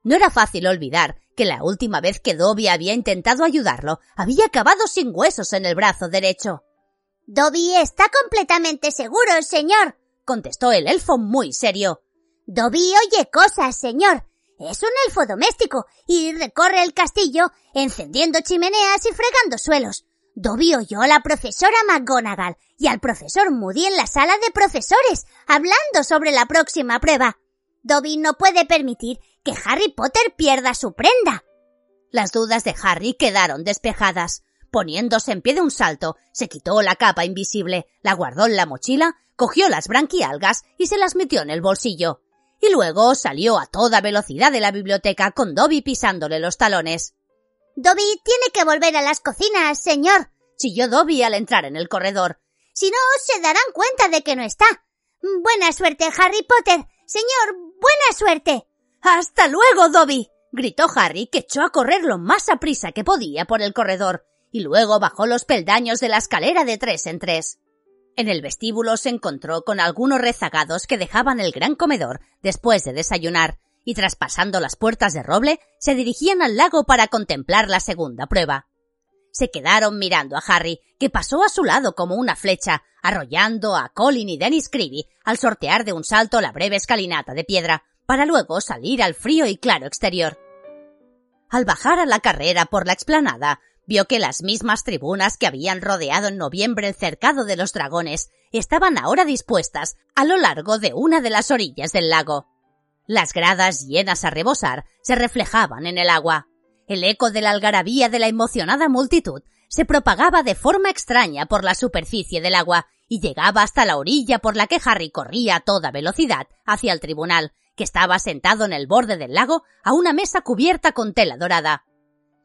No era fácil olvidar que la última vez que Dobby había intentado ayudarlo, había acabado sin huesos en el brazo derecho. Dobby está completamente seguro, señor, contestó el elfo muy serio. Dobby oye cosas, señor. Es un elfo doméstico y recorre el castillo encendiendo chimeneas y fregando suelos. Dobby oyó a la profesora McGonagall y al profesor Moody en la sala de profesores hablando sobre la próxima prueba. Dobby no puede permitir que Harry Potter pierda su prenda. Las dudas de Harry quedaron despejadas. Poniéndose en pie de un salto, se quitó la capa invisible, la guardó en la mochila, cogió las branquialgas y se las metió en el bolsillo. Y luego salió a toda velocidad de la biblioteca con Dobby pisándole los talones. Dobby tiene que volver a las cocinas, señor, chilló Dobby al entrar en el corredor. Si no, se darán cuenta de que no está. Buena suerte, Harry Potter. Señor, buena suerte. Hasta luego, Dobby. gritó Harry, que echó a correr lo más a prisa que podía por el corredor, y luego bajó los peldaños de la escalera de tres en tres. En el vestíbulo se encontró con algunos rezagados que dejaban el gran comedor después de desayunar, y traspasando las puertas de roble, se dirigían al lago para contemplar la segunda prueba. Se quedaron mirando a Harry, que pasó a su lado como una flecha, arrollando a Colin y Dennis Creevy al sortear de un salto la breve escalinata de piedra, para luego salir al frío y claro exterior. Al bajar a la carrera por la explanada, vio que las mismas tribunas que habían rodeado en noviembre el cercado de los dragones estaban ahora dispuestas a lo largo de una de las orillas del lago. Las gradas llenas a rebosar se reflejaban en el agua. El eco de la algarabía de la emocionada multitud se propagaba de forma extraña por la superficie del agua y llegaba hasta la orilla por la que Harry corría a toda velocidad hacia el tribunal, que estaba sentado en el borde del lago a una mesa cubierta con tela dorada.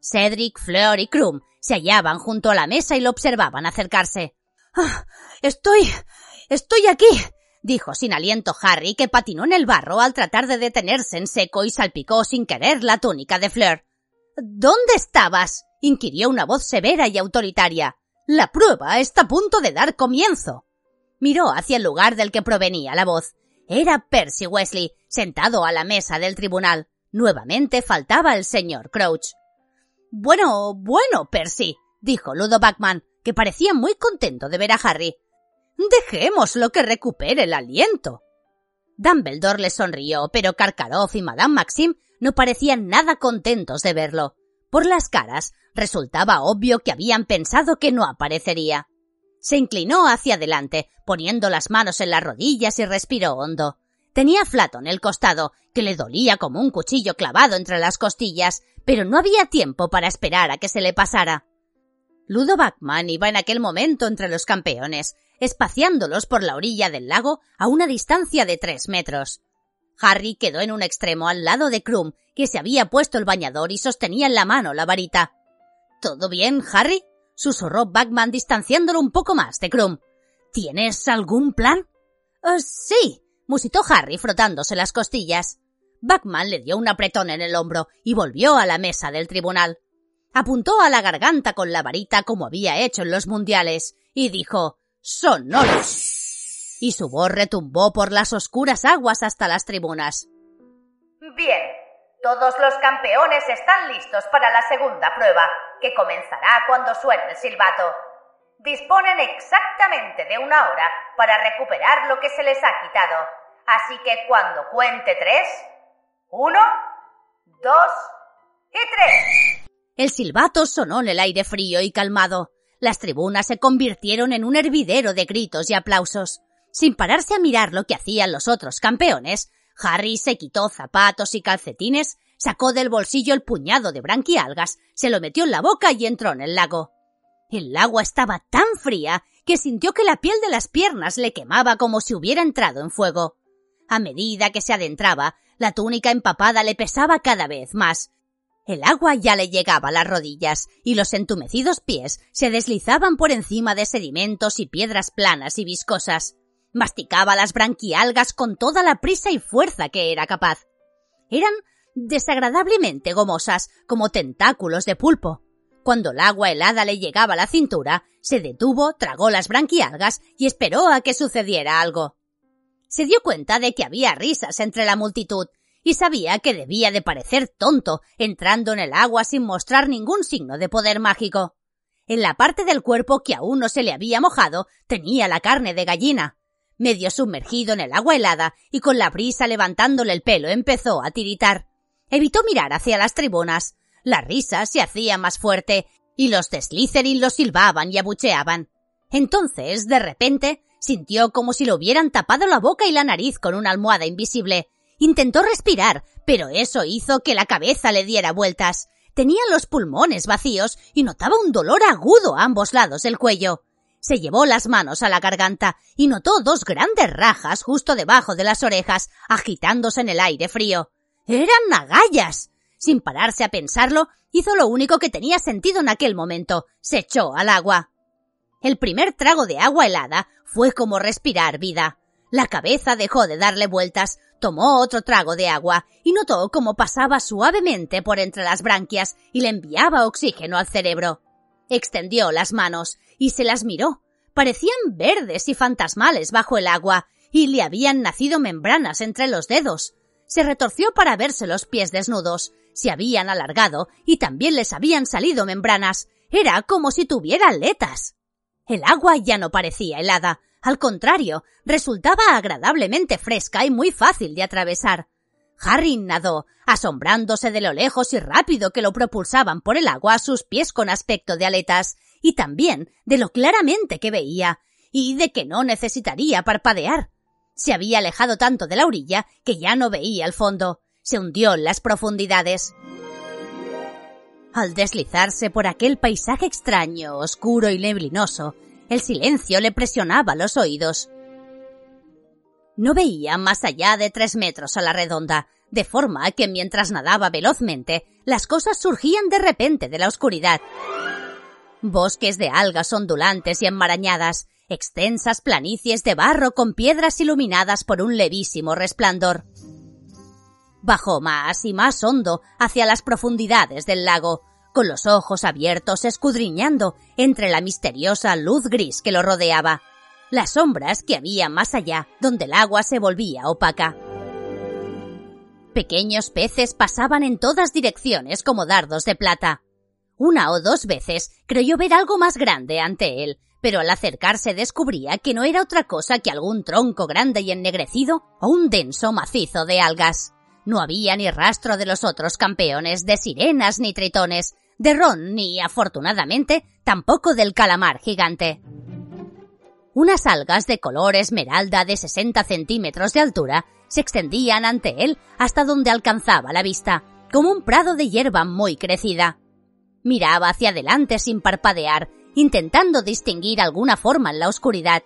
Cedric, Fleur y Krum se hallaban junto a la mesa y lo observaban acercarse. Ah, estoy. estoy aquí. Dijo sin aliento Harry, que patinó en el barro al tratar de detenerse en seco y salpicó sin querer la túnica de Fleur. ¿Dónde estabas? inquirió una voz severa y autoritaria. La prueba está a punto de dar comienzo. Miró hacia el lugar del que provenía la voz. Era Percy Wesley, sentado a la mesa del tribunal. Nuevamente faltaba el señor Crouch. Bueno, bueno, Percy, dijo Ludo Backman, que parecía muy contento de ver a Harry. Dejémoslo que recupere el aliento. Dumbledore le sonrió, pero Karkaroff y Madame Maxim no parecían nada contentos de verlo. Por las caras resultaba obvio que habían pensado que no aparecería. Se inclinó hacia adelante, poniendo las manos en las rodillas y respiró hondo. Tenía Flato en el costado, que le dolía como un cuchillo clavado entre las costillas, pero no había tiempo para esperar a que se le pasara. Ludo Backman iba en aquel momento entre los campeones, espaciándolos por la orilla del lago a una distancia de tres metros. Harry quedó en un extremo al lado de Krum, que se había puesto el bañador y sostenía en la mano la varita. ¿Todo bien, Harry? susurró Bagman distanciándolo un poco más de Krum. ¿Tienes algún plan? Oh, sí, musitó Harry frotándose las costillas. Bagman le dio un apretón en el hombro y volvió a la mesa del tribunal. Apuntó a la garganta con la varita como había hecho en los mundiales y dijo Sonoros y su voz retumbó por las oscuras aguas hasta las tribunas. Bien, todos los campeones están listos para la segunda prueba, que comenzará cuando suene el silbato. Disponen exactamente de una hora para recuperar lo que se les ha quitado. Así que cuando cuente tres, uno, dos y tres. El silbato sonó en el aire frío y calmado. Las tribunas se convirtieron en un hervidero de gritos y aplausos. Sin pararse a mirar lo que hacían los otros campeones, Harry se quitó zapatos y calcetines, sacó del bolsillo el puñado de branquialgas, se lo metió en la boca y entró en el lago. El agua estaba tan fría que sintió que la piel de las piernas le quemaba como si hubiera entrado en fuego. A medida que se adentraba, la túnica empapada le pesaba cada vez más. El agua ya le llegaba a las rodillas y los entumecidos pies se deslizaban por encima de sedimentos y piedras planas y viscosas. Masticaba las branquialgas con toda la prisa y fuerza que era capaz. Eran desagradablemente gomosas, como tentáculos de pulpo. Cuando el agua helada le llegaba a la cintura, se detuvo, tragó las branquialgas y esperó a que sucediera algo. Se dio cuenta de que había risas entre la multitud y sabía que debía de parecer tonto entrando en el agua sin mostrar ningún signo de poder mágico. En la parte del cuerpo que aún no se le había mojado tenía la carne de gallina. Medio sumergido en el agua helada y con la brisa levantándole el pelo empezó a tiritar. Evitó mirar hacia las tribunas. La risa se hacía más fuerte y los de Slytherin lo silbaban y abucheaban. Entonces, de repente, sintió como si le hubieran tapado la boca y la nariz con una almohada invisible Intentó respirar, pero eso hizo que la cabeza le diera vueltas. Tenía los pulmones vacíos y notaba un dolor agudo a ambos lados del cuello. Se llevó las manos a la garganta y notó dos grandes rajas justo debajo de las orejas, agitándose en el aire frío. Eran agallas. Sin pararse a pensarlo, hizo lo único que tenía sentido en aquel momento. Se echó al agua. El primer trago de agua helada fue como respirar vida. La cabeza dejó de darle vueltas, tomó otro trago de agua y notó cómo pasaba suavemente por entre las branquias y le enviaba oxígeno al cerebro. Extendió las manos y se las miró. Parecían verdes y fantasmales bajo el agua, y le habían nacido membranas entre los dedos. Se retorció para verse los pies desnudos. Se habían alargado y también les habían salido membranas. Era como si tuviera aletas. El agua ya no parecía helada, al contrario, resultaba agradablemente fresca y muy fácil de atravesar. Harry nadó, asombrándose de lo lejos y rápido que lo propulsaban por el agua a sus pies con aspecto de aletas, y también de lo claramente que veía, y de que no necesitaría parpadear. Se había alejado tanto de la orilla que ya no veía el fondo. Se hundió en las profundidades. Al deslizarse por aquel paisaje extraño, oscuro y neblinoso, el silencio le presionaba los oídos. No veía más allá de tres metros a la redonda, de forma que mientras nadaba velozmente, las cosas surgían de repente de la oscuridad. Bosques de algas ondulantes y enmarañadas, extensas planicies de barro con piedras iluminadas por un levísimo resplandor. Bajó más y más hondo hacia las profundidades del lago, con los ojos abiertos escudriñando entre la misteriosa luz gris que lo rodeaba, las sombras que había más allá, donde el agua se volvía opaca. Pequeños peces pasaban en todas direcciones como dardos de plata. Una o dos veces creyó ver algo más grande ante él, pero al acercarse descubría que no era otra cosa que algún tronco grande y ennegrecido o un denso macizo de algas. No había ni rastro de los otros campeones, de sirenas ni tritones, de Ron ni, afortunadamente, tampoco del calamar gigante. Unas algas de color esmeralda de 60 centímetros de altura se extendían ante él hasta donde alcanzaba la vista, como un prado de hierba muy crecida. Miraba hacia adelante sin parpadear, intentando distinguir alguna forma en la oscuridad.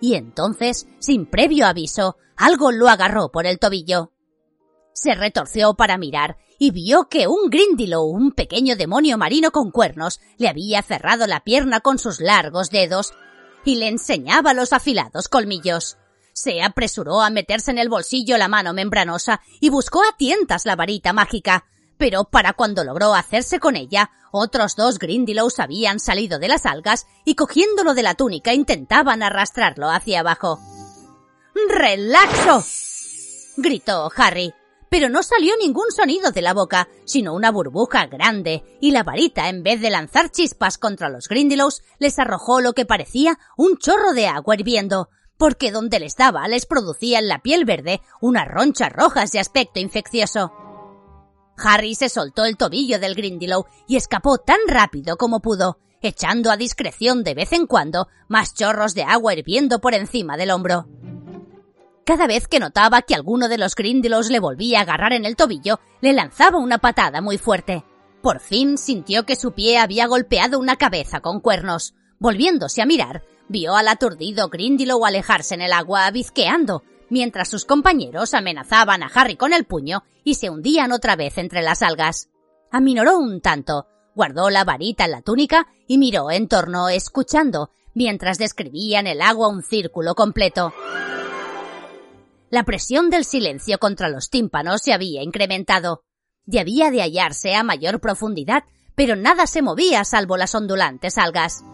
Y entonces, sin previo aviso, algo lo agarró por el tobillo. Se retorció para mirar y vio que un Grindylow, un pequeño demonio marino con cuernos, le había cerrado la pierna con sus largos dedos y le enseñaba los afilados colmillos. Se apresuró a meterse en el bolsillo la mano membranosa y buscó a tientas la varita mágica, pero para cuando logró hacerse con ella, otros dos Grindylows habían salido de las algas y cogiéndolo de la túnica intentaban arrastrarlo hacia abajo. ¡Relaxo! gritó Harry pero no salió ningún sonido de la boca, sino una burbuja grande, y la varita, en vez de lanzar chispas contra los Grindylows, les arrojó lo que parecía un chorro de agua hirviendo, porque donde les daba les producía en la piel verde unas ronchas rojas de aspecto infeccioso. Harry se soltó el tobillo del Grindylow y escapó tan rápido como pudo, echando a discreción de vez en cuando más chorros de agua hirviendo por encima del hombro. Cada vez que notaba que alguno de los Grindylows le volvía a agarrar en el tobillo, le lanzaba una patada muy fuerte. Por fin sintió que su pie había golpeado una cabeza con cuernos. Volviéndose a mirar, vio al aturdido Grindylow alejarse en el agua bizqueando, mientras sus compañeros amenazaban a Harry con el puño y se hundían otra vez entre las algas. Aminoró un tanto, guardó la varita en la túnica y miró en torno escuchando, mientras describía en el agua un círculo completo. La presión del silencio contra los tímpanos se había incrementado. Debía de hallarse a mayor profundidad, pero nada se movía salvo las ondulantes algas.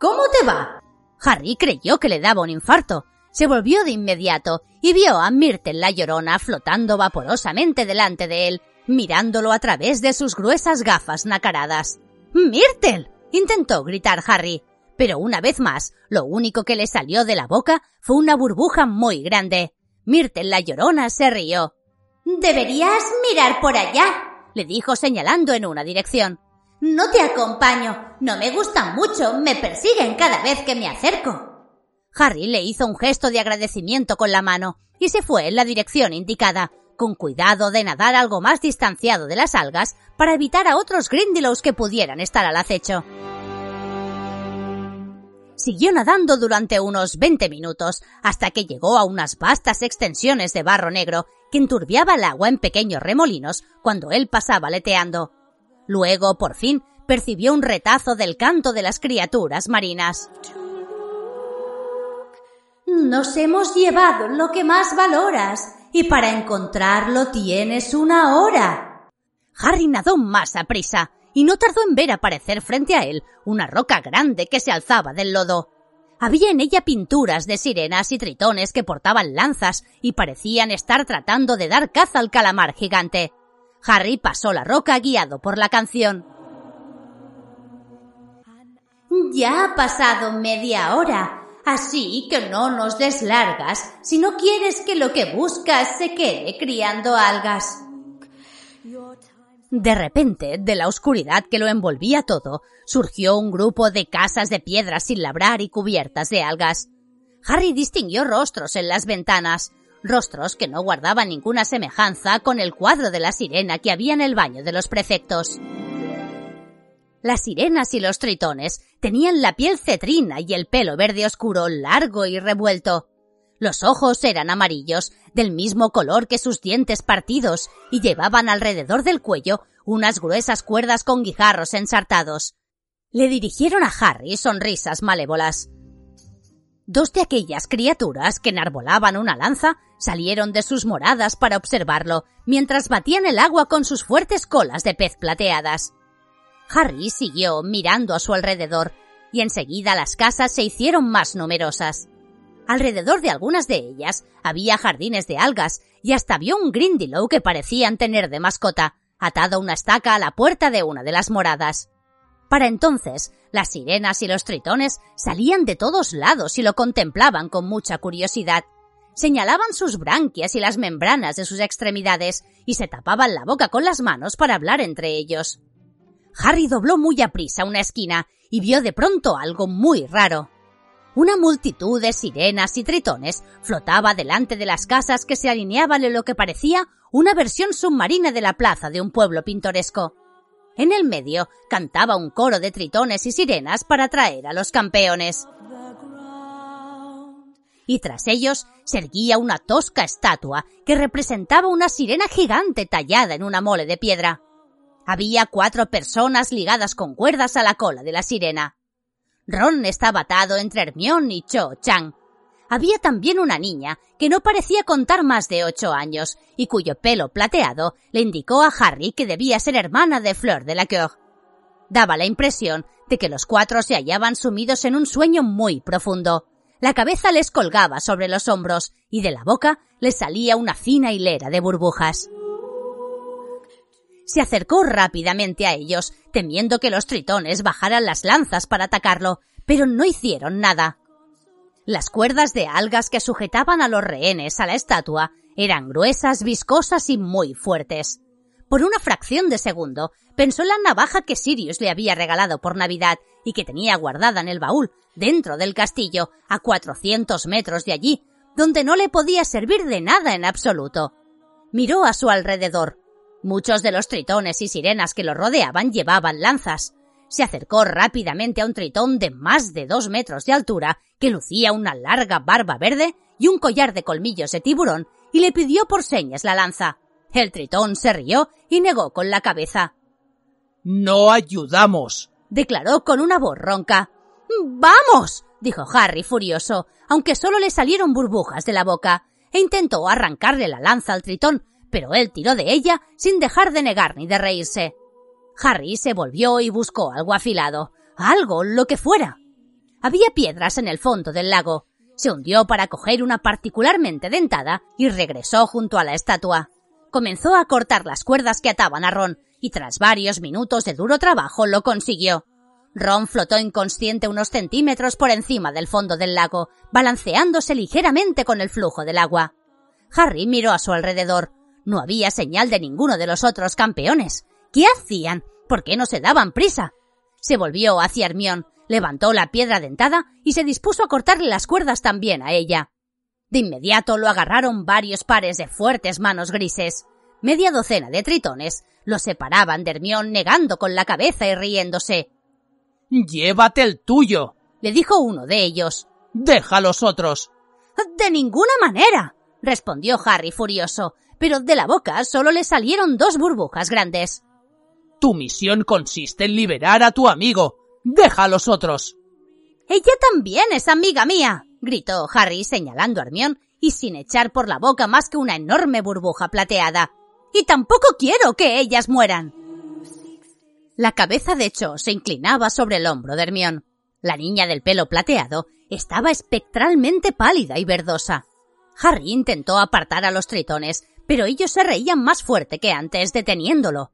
¿Cómo te va? Harry creyó que le daba un infarto. Se volvió de inmediato y vio a Myrtle la llorona flotando vaporosamente delante de él, mirándolo a través de sus gruesas gafas nacaradas. ¡Myrtle! intentó gritar Harry, pero una vez más, lo único que le salió de la boca fue una burbuja muy grande. Myrtle la llorona se rió. Deberías mirar por allá, le dijo señalando en una dirección. No te acompaño. No me gustan mucho. Me persiguen cada vez que me acerco. Harry le hizo un gesto de agradecimiento con la mano y se fue en la dirección indicada, con cuidado de nadar algo más distanciado de las algas para evitar a otros Grindylows que pudieran estar al acecho. Siguió nadando durante unos 20 minutos hasta que llegó a unas vastas extensiones de barro negro que enturbiaba el agua en pequeños remolinos cuando él pasaba aleteando. Luego, por fin, percibió un retazo del canto de las criaturas marinas. Nos hemos llevado lo que más valoras, y para encontrarlo tienes una hora. Harry nadó más a prisa, y no tardó en ver aparecer frente a él una roca grande que se alzaba del lodo. Había en ella pinturas de sirenas y tritones que portaban lanzas y parecían estar tratando de dar caza al calamar gigante. Harry pasó la roca guiado por la canción. Ya ha pasado media hora, así que no nos des largas si no quieres que lo que buscas se quede criando algas. De repente, de la oscuridad que lo envolvía todo, surgió un grupo de casas de piedra sin labrar y cubiertas de algas. Harry distinguió rostros en las ventanas, rostros que no guardaban ninguna semejanza con el cuadro de la sirena que había en el baño de los prefectos. Las sirenas y los tritones tenían la piel cetrina y el pelo verde oscuro largo y revuelto. Los ojos eran amarillos, del mismo color que sus dientes partidos, y llevaban alrededor del cuello unas gruesas cuerdas con guijarros ensartados. Le dirigieron a Harry sonrisas malévolas. Dos de aquellas criaturas que enarbolaban una lanza salieron de sus moradas para observarlo, mientras batían el agua con sus fuertes colas de pez plateadas. Harry siguió mirando a su alrededor, y enseguida las casas se hicieron más numerosas. Alrededor de algunas de ellas había jardines de algas, y hasta vio un Grindylow que parecían tener de mascota, atado una estaca a la puerta de una de las moradas. Para entonces, las sirenas y los tritones salían de todos lados y lo contemplaban con mucha curiosidad. Señalaban sus branquias y las membranas de sus extremidades y se tapaban la boca con las manos para hablar entre ellos. Harry dobló muy aprisa una esquina y vio de pronto algo muy raro. Una multitud de sirenas y tritones flotaba delante de las casas que se alineaban en lo que parecía una versión submarina de la plaza de un pueblo pintoresco. En el medio cantaba un coro de tritones y sirenas para atraer a los campeones. Y tras ellos se erguía una tosca estatua que representaba una sirena gigante tallada en una mole de piedra. Había cuatro personas ligadas con cuerdas a la cola de la sirena. Ron estaba atado entre Hermione y Cho Chang, había también una niña que no parecía contar más de ocho años y cuyo pelo plateado le indicó a Harry que debía ser hermana de Fleur de la Coeur. Daba la impresión de que los cuatro se hallaban sumidos en un sueño muy profundo. La cabeza les colgaba sobre los hombros y de la boca les salía una fina hilera de burbujas. Se acercó rápidamente a ellos, temiendo que los tritones bajaran las lanzas para atacarlo, pero no hicieron nada. Las cuerdas de algas que sujetaban a los rehenes a la estatua eran gruesas, viscosas y muy fuertes. Por una fracción de segundo pensó en la navaja que Sirius le había regalado por Navidad y que tenía guardada en el baúl, dentro del castillo, a cuatrocientos metros de allí, donde no le podía servir de nada en absoluto. Miró a su alrededor. Muchos de los tritones y sirenas que lo rodeaban llevaban lanzas se acercó rápidamente a un tritón de más de dos metros de altura que lucía una larga barba verde y un collar de colmillos de tiburón y le pidió por señas la lanza. El tritón se rió y negó con la cabeza. No ayudamos, declaró con una voz ronca. ¡Vamos! dijo Harry furioso, aunque solo le salieron burbujas de la boca, e intentó arrancarle la lanza al tritón, pero él tiró de ella sin dejar de negar ni de reírse. Harry se volvió y buscó algo afilado, algo, lo que fuera. Había piedras en el fondo del lago. Se hundió para coger una particularmente dentada y regresó junto a la estatua. Comenzó a cortar las cuerdas que ataban a Ron, y tras varios minutos de duro trabajo lo consiguió. Ron flotó inconsciente unos centímetros por encima del fondo del lago, balanceándose ligeramente con el flujo del agua. Harry miró a su alrededor. No había señal de ninguno de los otros campeones. ¿Qué hacían? ¿Por qué no se daban prisa? Se volvió hacia Hermión, levantó la piedra dentada y se dispuso a cortarle las cuerdas también a ella. De inmediato lo agarraron varios pares de fuertes manos grises. Media docena de tritones lo separaban de Hermión negando con la cabeza y riéndose. Llévate el tuyo, le dijo uno de ellos. Deja a los otros. De ninguna manera, respondió Harry furioso, pero de la boca solo le salieron dos burbujas grandes. Tu misión consiste en liberar a tu amigo. Deja a los otros. Ella también es amiga mía, gritó Harry señalando a Hermión y sin echar por la boca más que una enorme burbuja plateada. Y tampoco quiero que ellas mueran. La cabeza de Cho se inclinaba sobre el hombro de Hermión. La niña del pelo plateado estaba espectralmente pálida y verdosa. Harry intentó apartar a los tritones, pero ellos se reían más fuerte que antes, deteniéndolo.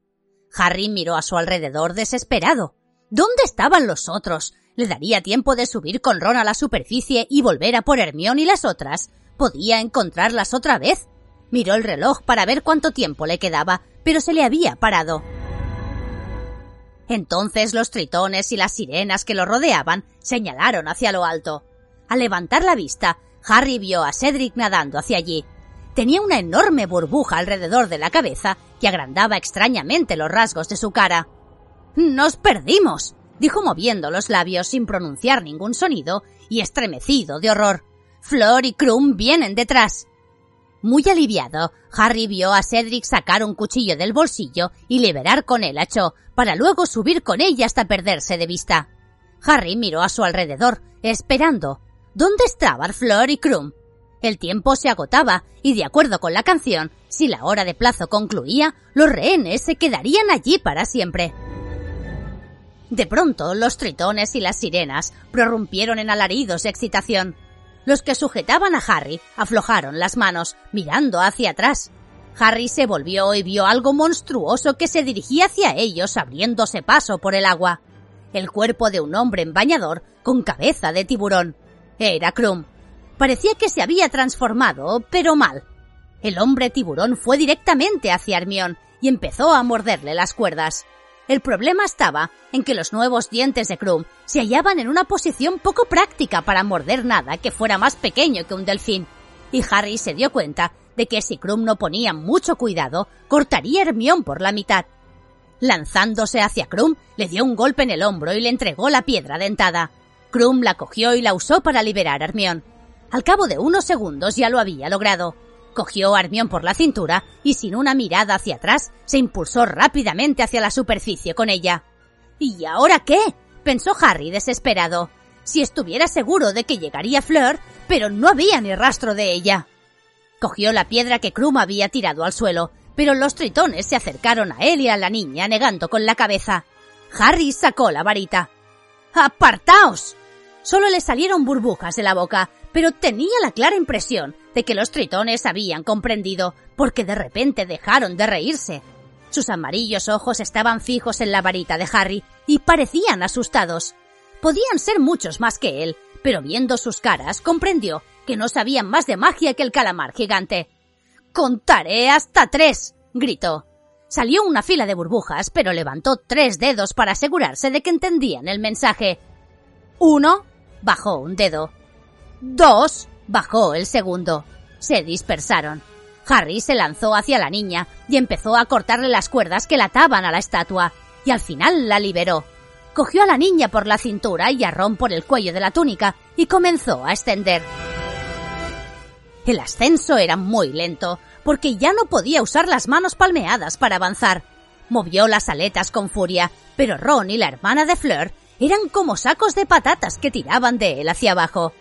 Harry miró a su alrededor desesperado. ¿Dónde estaban los otros? ¿Le daría tiempo de subir con Ron a la superficie y volver a por Hermión y las otras? ¿Podía encontrarlas otra vez? Miró el reloj para ver cuánto tiempo le quedaba, pero se le había parado. Entonces los tritones y las sirenas que lo rodeaban señalaron hacia lo alto. Al levantar la vista, Harry vio a Cedric nadando hacia allí. Tenía una enorme burbuja alrededor de la cabeza que agrandaba extrañamente los rasgos de su cara. Nos perdimos, dijo moviendo los labios sin pronunciar ningún sonido y estremecido de horror. Flor y Krum vienen detrás. Muy aliviado, Harry vio a Cedric sacar un cuchillo del bolsillo y liberar con él a Cho, para luego subir con ella hasta perderse de vista. Harry miró a su alrededor, esperando. ¿Dónde estaban Flor y Krum? El tiempo se agotaba, y de acuerdo con la canción, si la hora de plazo concluía, los rehenes se quedarían allí para siempre. De pronto, los tritones y las sirenas prorrumpieron en alaridos de excitación. Los que sujetaban a Harry aflojaron las manos, mirando hacia atrás. Harry se volvió y vio algo monstruoso que se dirigía hacia ellos abriéndose paso por el agua. El cuerpo de un hombre en bañador con cabeza de tiburón. Era Krum. Parecía que se había transformado, pero mal. El hombre tiburón fue directamente hacia Hermión y empezó a morderle las cuerdas. El problema estaba en que los nuevos dientes de Krum se hallaban en una posición poco práctica para morder nada que fuera más pequeño que un delfín, y Harry se dio cuenta de que si Krum no ponía mucho cuidado, cortaría Hermión por la mitad. Lanzándose hacia Krum, le dio un golpe en el hombro y le entregó la piedra dentada. Krum la cogió y la usó para liberar a Hermión. Al cabo de unos segundos ya lo había logrado. Cogió a Hermión por la cintura y sin una mirada hacia atrás se impulsó rápidamente hacia la superficie con ella. ¿Y ahora qué? pensó Harry desesperado. Si estuviera seguro de que llegaría Fleur, pero no había ni rastro de ella. Cogió la piedra que Krum había tirado al suelo, pero los tritones se acercaron a él y a la niña negando con la cabeza. Harry sacó la varita. ¡Apartaos! Solo le salieron burbujas de la boca, pero tenía la clara impresión de que los tritones habían comprendido, porque de repente dejaron de reírse. Sus amarillos ojos estaban fijos en la varita de Harry y parecían asustados. Podían ser muchos más que él, pero viendo sus caras comprendió que no sabían más de magia que el calamar gigante. Contaré hasta tres, gritó. Salió una fila de burbujas, pero levantó tres dedos para asegurarse de que entendían el mensaje. Uno, bajó un dedo. Dos, Bajó el segundo. Se dispersaron. Harry se lanzó hacia la niña y empezó a cortarle las cuerdas que la ataban a la estatua, y al final la liberó. Cogió a la niña por la cintura y a Ron por el cuello de la túnica y comenzó a extender. El ascenso era muy lento, porque ya no podía usar las manos palmeadas para avanzar. Movió las aletas con furia, pero Ron y la hermana de Fleur eran como sacos de patatas que tiraban de él hacia abajo.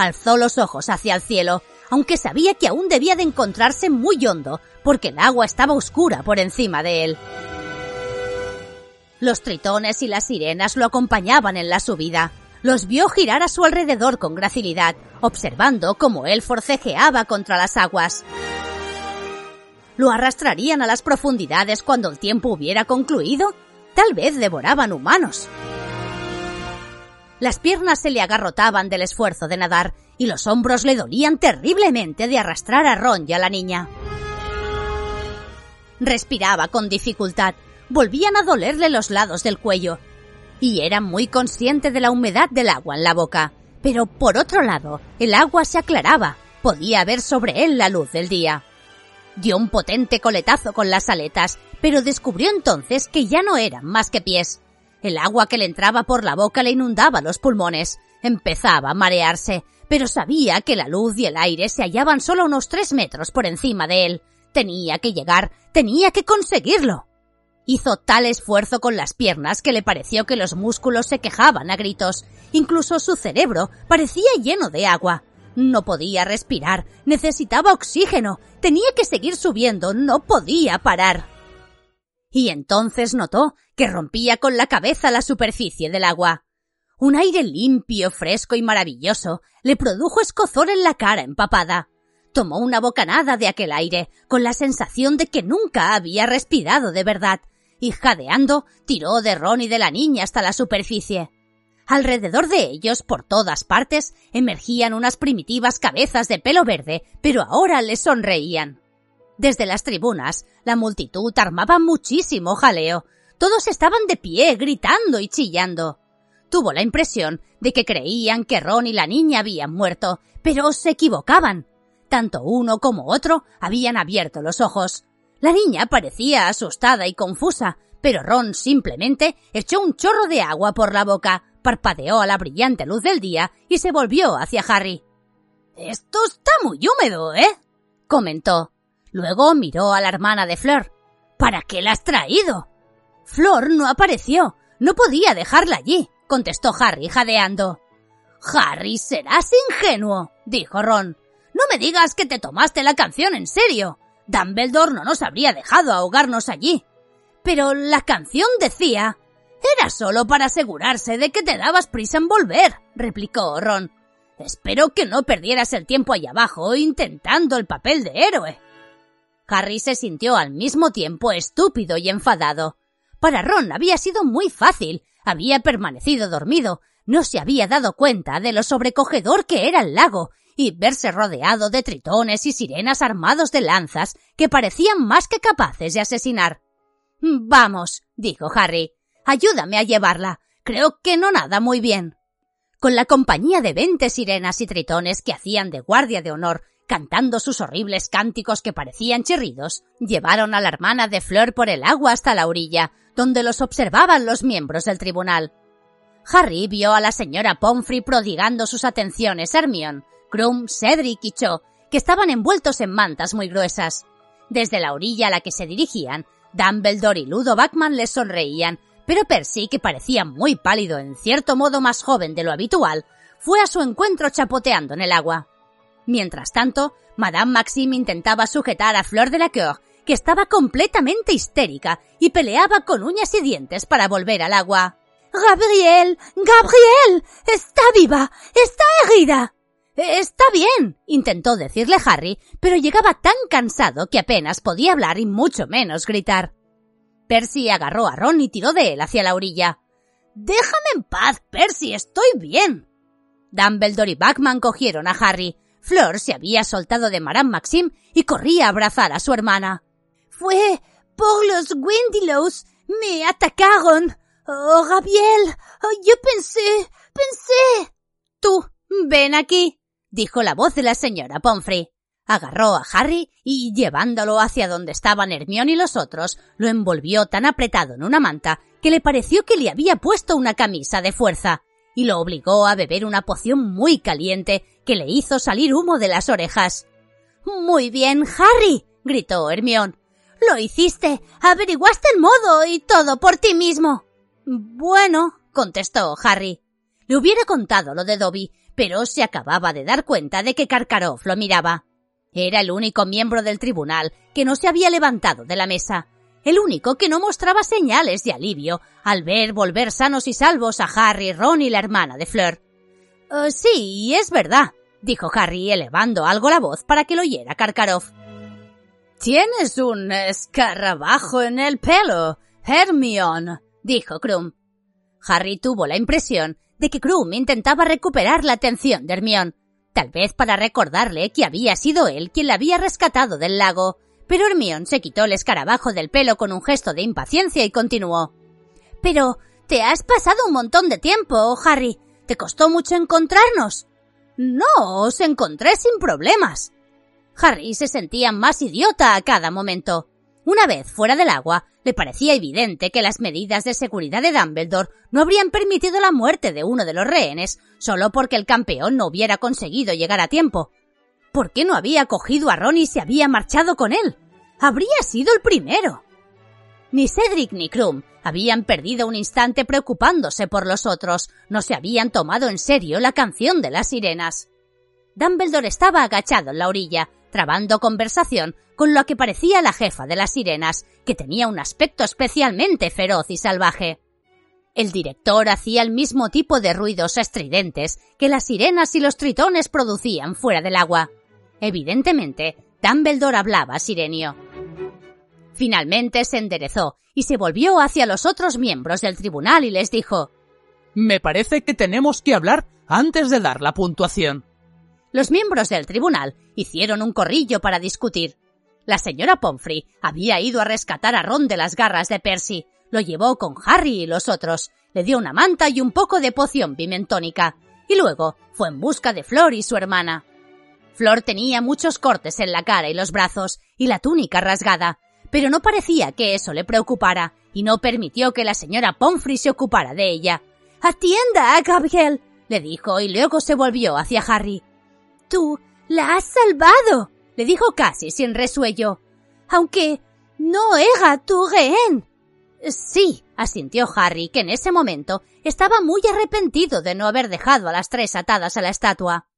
Alzó los ojos hacia el cielo, aunque sabía que aún debía de encontrarse muy hondo, porque el agua estaba oscura por encima de él. Los tritones y las sirenas lo acompañaban en la subida. Los vio girar a su alrededor con gracilidad, observando cómo él forcejeaba contra las aguas. ¿Lo arrastrarían a las profundidades cuando el tiempo hubiera concluido? Tal vez devoraban humanos. Las piernas se le agarrotaban del esfuerzo de nadar y los hombros le dolían terriblemente de arrastrar a Ron y a la niña. Respiraba con dificultad, volvían a dolerle los lados del cuello, y era muy consciente de la humedad del agua en la boca. Pero por otro lado, el agua se aclaraba, podía ver sobre él la luz del día. Dio un potente coletazo con las aletas, pero descubrió entonces que ya no eran más que pies. El agua que le entraba por la boca le inundaba los pulmones. Empezaba a marearse, pero sabía que la luz y el aire se hallaban solo unos tres metros por encima de él. Tenía que llegar, tenía que conseguirlo. Hizo tal esfuerzo con las piernas que le pareció que los músculos se quejaban a gritos. Incluso su cerebro parecía lleno de agua. No podía respirar, necesitaba oxígeno, tenía que seguir subiendo, no podía parar. Y entonces notó que rompía con la cabeza la superficie del agua. Un aire limpio, fresco y maravilloso le produjo escozor en la cara empapada. Tomó una bocanada de aquel aire, con la sensación de que nunca había respirado de verdad, y jadeando tiró de Ron y de la niña hasta la superficie. Alrededor de ellos, por todas partes, emergían unas primitivas cabezas de pelo verde, pero ahora les sonreían. Desde las tribunas, la multitud armaba muchísimo jaleo. Todos estaban de pie, gritando y chillando. Tuvo la impresión de que creían que Ron y la niña habían muerto, pero se equivocaban. Tanto uno como otro habían abierto los ojos. La niña parecía asustada y confusa, pero Ron simplemente echó un chorro de agua por la boca, parpadeó a la brillante luz del día y se volvió hacia Harry. Esto está muy húmedo, ¿eh? comentó. Luego miró a la hermana de Flor. ¿Para qué la has traído? Flor no apareció. No podía dejarla allí, contestó Harry jadeando. Harry, serás ingenuo, dijo Ron. No me digas que te tomaste la canción en serio. Dumbledore no nos habría dejado ahogarnos allí. Pero la canción decía... Era solo para asegurarse de que te dabas prisa en volver, replicó Ron. Espero que no perdieras el tiempo allá abajo intentando el papel de héroe. Harry se sintió al mismo tiempo estúpido y enfadado. Para Ron había sido muy fácil. Había permanecido dormido. No se había dado cuenta de lo sobrecogedor que era el lago y verse rodeado de tritones y sirenas armados de lanzas que parecían más que capaces de asesinar. Vamos, dijo Harry, ayúdame a llevarla. Creo que no nada muy bien. Con la compañía de veinte sirenas y tritones que hacían de guardia de honor, cantando sus horribles cánticos que parecían chirridos, llevaron a la hermana de Fleur por el agua hasta la orilla, donde los observaban los miembros del tribunal. Harry vio a la señora Pomfrey prodigando sus atenciones a Hermione, Krum, Cedric y Cho, que estaban envueltos en mantas muy gruesas. Desde la orilla a la que se dirigían, Dumbledore y Ludo Backman les sonreían, pero Percy, que parecía muy pálido, en cierto modo más joven de lo habitual, fue a su encuentro chapoteando en el agua. Mientras tanto, Madame Maxime intentaba sujetar a Flor de la Coeur, que estaba completamente histérica y peleaba con uñas y dientes para volver al agua. Gabriel. Gabriel. Está viva. Está herida. Está bien, intentó decirle Harry, pero llegaba tan cansado que apenas podía hablar y mucho menos gritar. Percy agarró a Ron y tiró de él hacia la orilla. Déjame en paz, Percy, estoy bien. Dumbledore y Backman cogieron a Harry. Flor se había soltado de Madame Maxim y corría a abrazar a su hermana. Fue por los Windilows. Me atacaron. Oh, Gabriel. Oh, yo pensé. pensé. Tú, ven aquí dijo la voz de la señora Pomfrey. Agarró a Harry y, llevándolo hacia donde estaban Hermione y los otros, lo envolvió tan apretado en una manta que le pareció que le había puesto una camisa de fuerza, y lo obligó a beber una poción muy caliente que le hizo salir humo de las orejas. Muy bien, Harry, gritó Hermión. Lo hiciste, averiguaste el modo y todo por ti mismo. Bueno, contestó Harry. Le hubiera contado lo de Dobby, pero se acababa de dar cuenta de que Karkaroff lo miraba. Era el único miembro del tribunal que no se había levantado de la mesa, el único que no mostraba señales de alivio al ver volver sanos y salvos a Harry, Ron y la hermana de Fleur. Eh, sí, es verdad, dijo Harry elevando algo la voz para que lo oyera Karkaroff. Tienes un escarabajo en el pelo, Hermione, dijo Krum. Harry tuvo la impresión de que Krum intentaba recuperar la atención de Hermione, tal vez para recordarle que había sido él quien la había rescatado del lago, pero Hermione se quitó el escarabajo del pelo con un gesto de impaciencia y continuó. Pero te has pasado un montón de tiempo, Harry. ¿Te costó mucho encontrarnos? No, os encontré sin problemas. Harry se sentía más idiota a cada momento. Una vez fuera del agua, le parecía evidente que las medidas de seguridad de Dumbledore no habrían permitido la muerte de uno de los rehenes solo porque el campeón no hubiera conseguido llegar a tiempo. ¿Por qué no había cogido a Ron y se había marchado con él? Habría sido el primero. Ni Cedric ni Krum habían perdido un instante preocupándose por los otros, no se habían tomado en serio la canción de las sirenas. Dumbledore estaba agachado en la orilla, trabando conversación con lo que parecía la jefa de las sirenas, que tenía un aspecto especialmente feroz y salvaje. El director hacía el mismo tipo de ruidos estridentes que las sirenas y los tritones producían fuera del agua. Evidentemente, Dumbledore hablaba sirenio. Finalmente se enderezó y se volvió hacia los otros miembros del tribunal y les dijo Me parece que tenemos que hablar antes de dar la puntuación. Los miembros del tribunal hicieron un corrillo para discutir. La señora Pomfrey había ido a rescatar a Ron de las garras de Percy, lo llevó con Harry y los otros, le dio una manta y un poco de poción pimentónica, y luego fue en busca de Flor y su hermana. Flor tenía muchos cortes en la cara y los brazos, y la túnica rasgada, pero no parecía que eso le preocupara, y no permitió que la señora Pomfrey se ocupara de ella. Atienda, Gabriel, le dijo, y luego se volvió hacia Harry. Tú la has salvado, le dijo casi sin resuello. Aunque no era tu rehén. Sí, asintió Harry, que en ese momento estaba muy arrepentido de no haber dejado a las tres atadas a la estatua.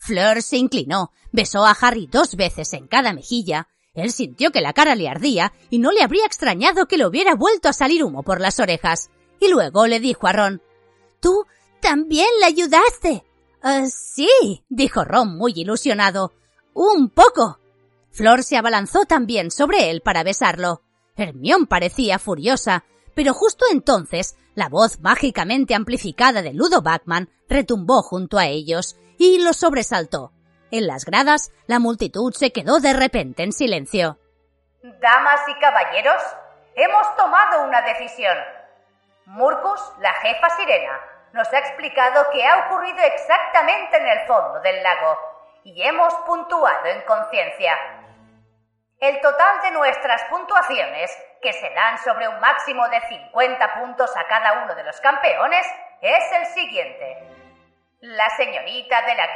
Fleur se inclinó, besó a Harry dos veces en cada mejilla. Él sintió que la cara le ardía y no le habría extrañado que le hubiera vuelto a salir humo por las orejas. Y luego le dijo a Ron, Tú también le ayudaste. Ah, sí, dijo Ron muy ilusionado. Un poco. Flor se abalanzó también sobre él para besarlo. Hermión parecía furiosa, pero justo entonces la voz mágicamente amplificada de Ludo Backman retumbó junto a ellos y los sobresaltó. En las gradas, la multitud se quedó de repente en silencio. Damas y caballeros, hemos tomado una decisión. Murcus, la jefa sirena, nos ha explicado qué ha ocurrido exactamente en el fondo del lago y hemos puntuado en conciencia. El total de nuestras puntuaciones, que se dan sobre un máximo de 50 puntos a cada uno de los campeones, es el siguiente. La señorita de la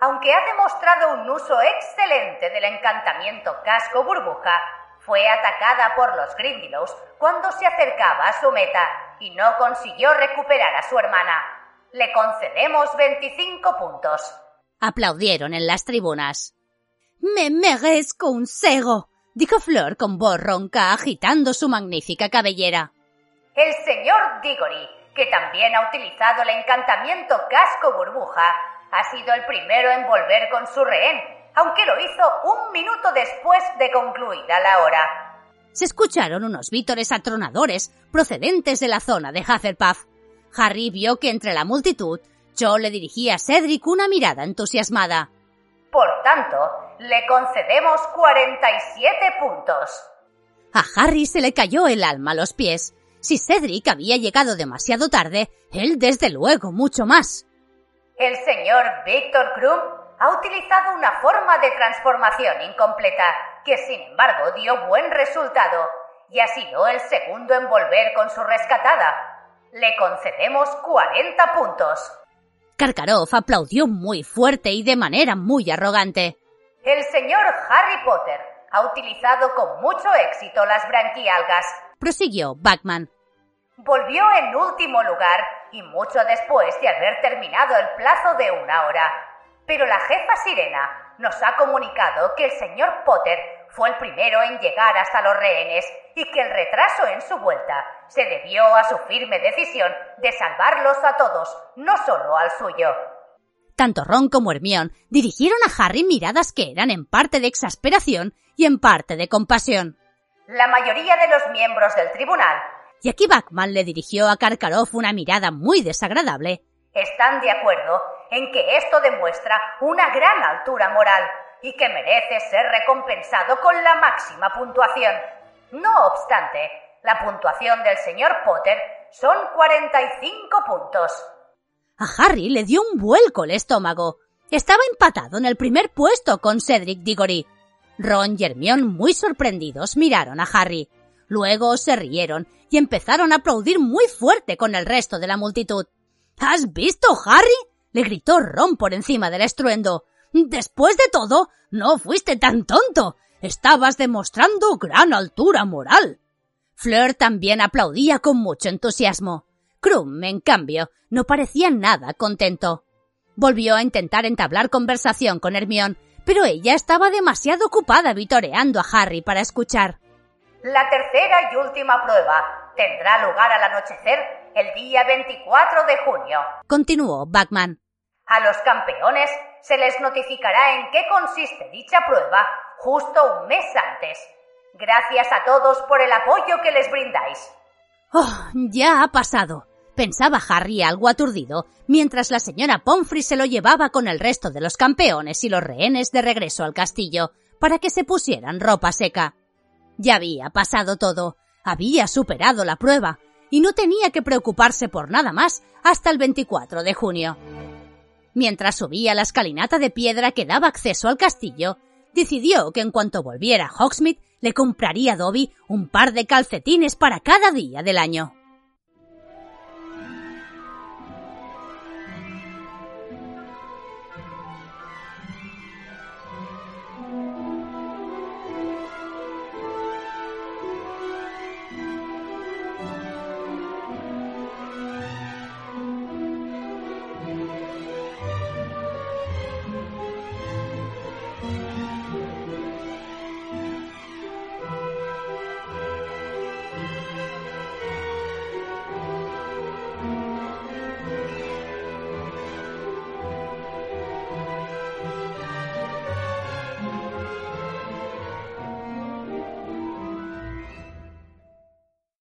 aunque ha demostrado un uso excelente del encantamiento casco burbuja, fue atacada por los Grindylows cuando se acercaba a su meta y no consiguió recuperar a su hermana. Le concedemos 25 puntos. Aplaudieron en las tribunas. Me merezco un cero, dijo Flor con voz ronca agitando su magnífica cabellera. El señor Diggory, que también ha utilizado el encantamiento casco burbuja, ha sido el primero en volver con su rehén, aunque lo hizo un minuto después de concluida la hora. Se escucharon unos vítores atronadores procedentes de la zona de Hufflepuff. Harry vio que entre la multitud, Joe le dirigía a Cedric una mirada entusiasmada. Por tanto, le concedemos 47 puntos. A Harry se le cayó el alma a los pies. Si Cedric había llegado demasiado tarde, él desde luego mucho más. El señor Víctor Krum ha utilizado una forma de transformación incompleta, que sin embargo dio buen resultado, y ha sido el segundo en volver con su rescatada. Le concedemos 40 puntos. Karkaroff aplaudió muy fuerte y de manera muy arrogante. El señor Harry Potter ha utilizado con mucho éxito las branquialgas. Prosiguió Backman. Volvió en último lugar y mucho después de haber terminado el plazo de una hora. Pero la jefa Sirena nos ha comunicado que el señor Potter fue el primero en llegar hasta los rehenes y que el retraso en su vuelta se debió a su firme decisión de salvarlos a todos, no solo al suyo. Tanto Ron como Hermione dirigieron a Harry miradas que eran en parte de exasperación y en parte de compasión. La mayoría de los miembros del tribunal y aquí Bachman le dirigió a Karkaroff una mirada muy desagradable. Están de acuerdo en que esto demuestra una gran altura moral y que merece ser recompensado con la máxima puntuación. No obstante, la puntuación del señor Potter son 45 puntos. A Harry le dio un vuelco el estómago. Estaba empatado en el primer puesto con Cedric Diggory. Ron y Hermione, muy sorprendidos, miraron a Harry. Luego se rieron y empezaron a aplaudir muy fuerte con el resto de la multitud. ¿Has visto, Harry? le gritó Ron por encima del estruendo. Después de todo, no fuiste tan tonto. Estabas demostrando gran altura moral. Fleur también aplaudía con mucho entusiasmo. Krum, en cambio, no parecía nada contento. Volvió a intentar entablar conversación con Hermione, pero ella estaba demasiado ocupada vitoreando a Harry para escuchar. La tercera y última prueba tendrá lugar al anochecer el día 24 de junio. Continuó Bachman. A los campeones se les notificará en qué consiste dicha prueba justo un mes antes. Gracias a todos por el apoyo que les brindáis. Oh, ya ha pasado, pensaba Harry algo aturdido, mientras la señora Pomfrey se lo llevaba con el resto de los campeones y los rehenes de regreso al castillo, para que se pusieran ropa seca. Ya había pasado todo, había superado la prueba y no tenía que preocuparse por nada más hasta el 24 de junio. Mientras subía la escalinata de piedra que daba acceso al castillo, decidió que en cuanto volviera a Hogsmeade le compraría a Dobby un par de calcetines para cada día del año.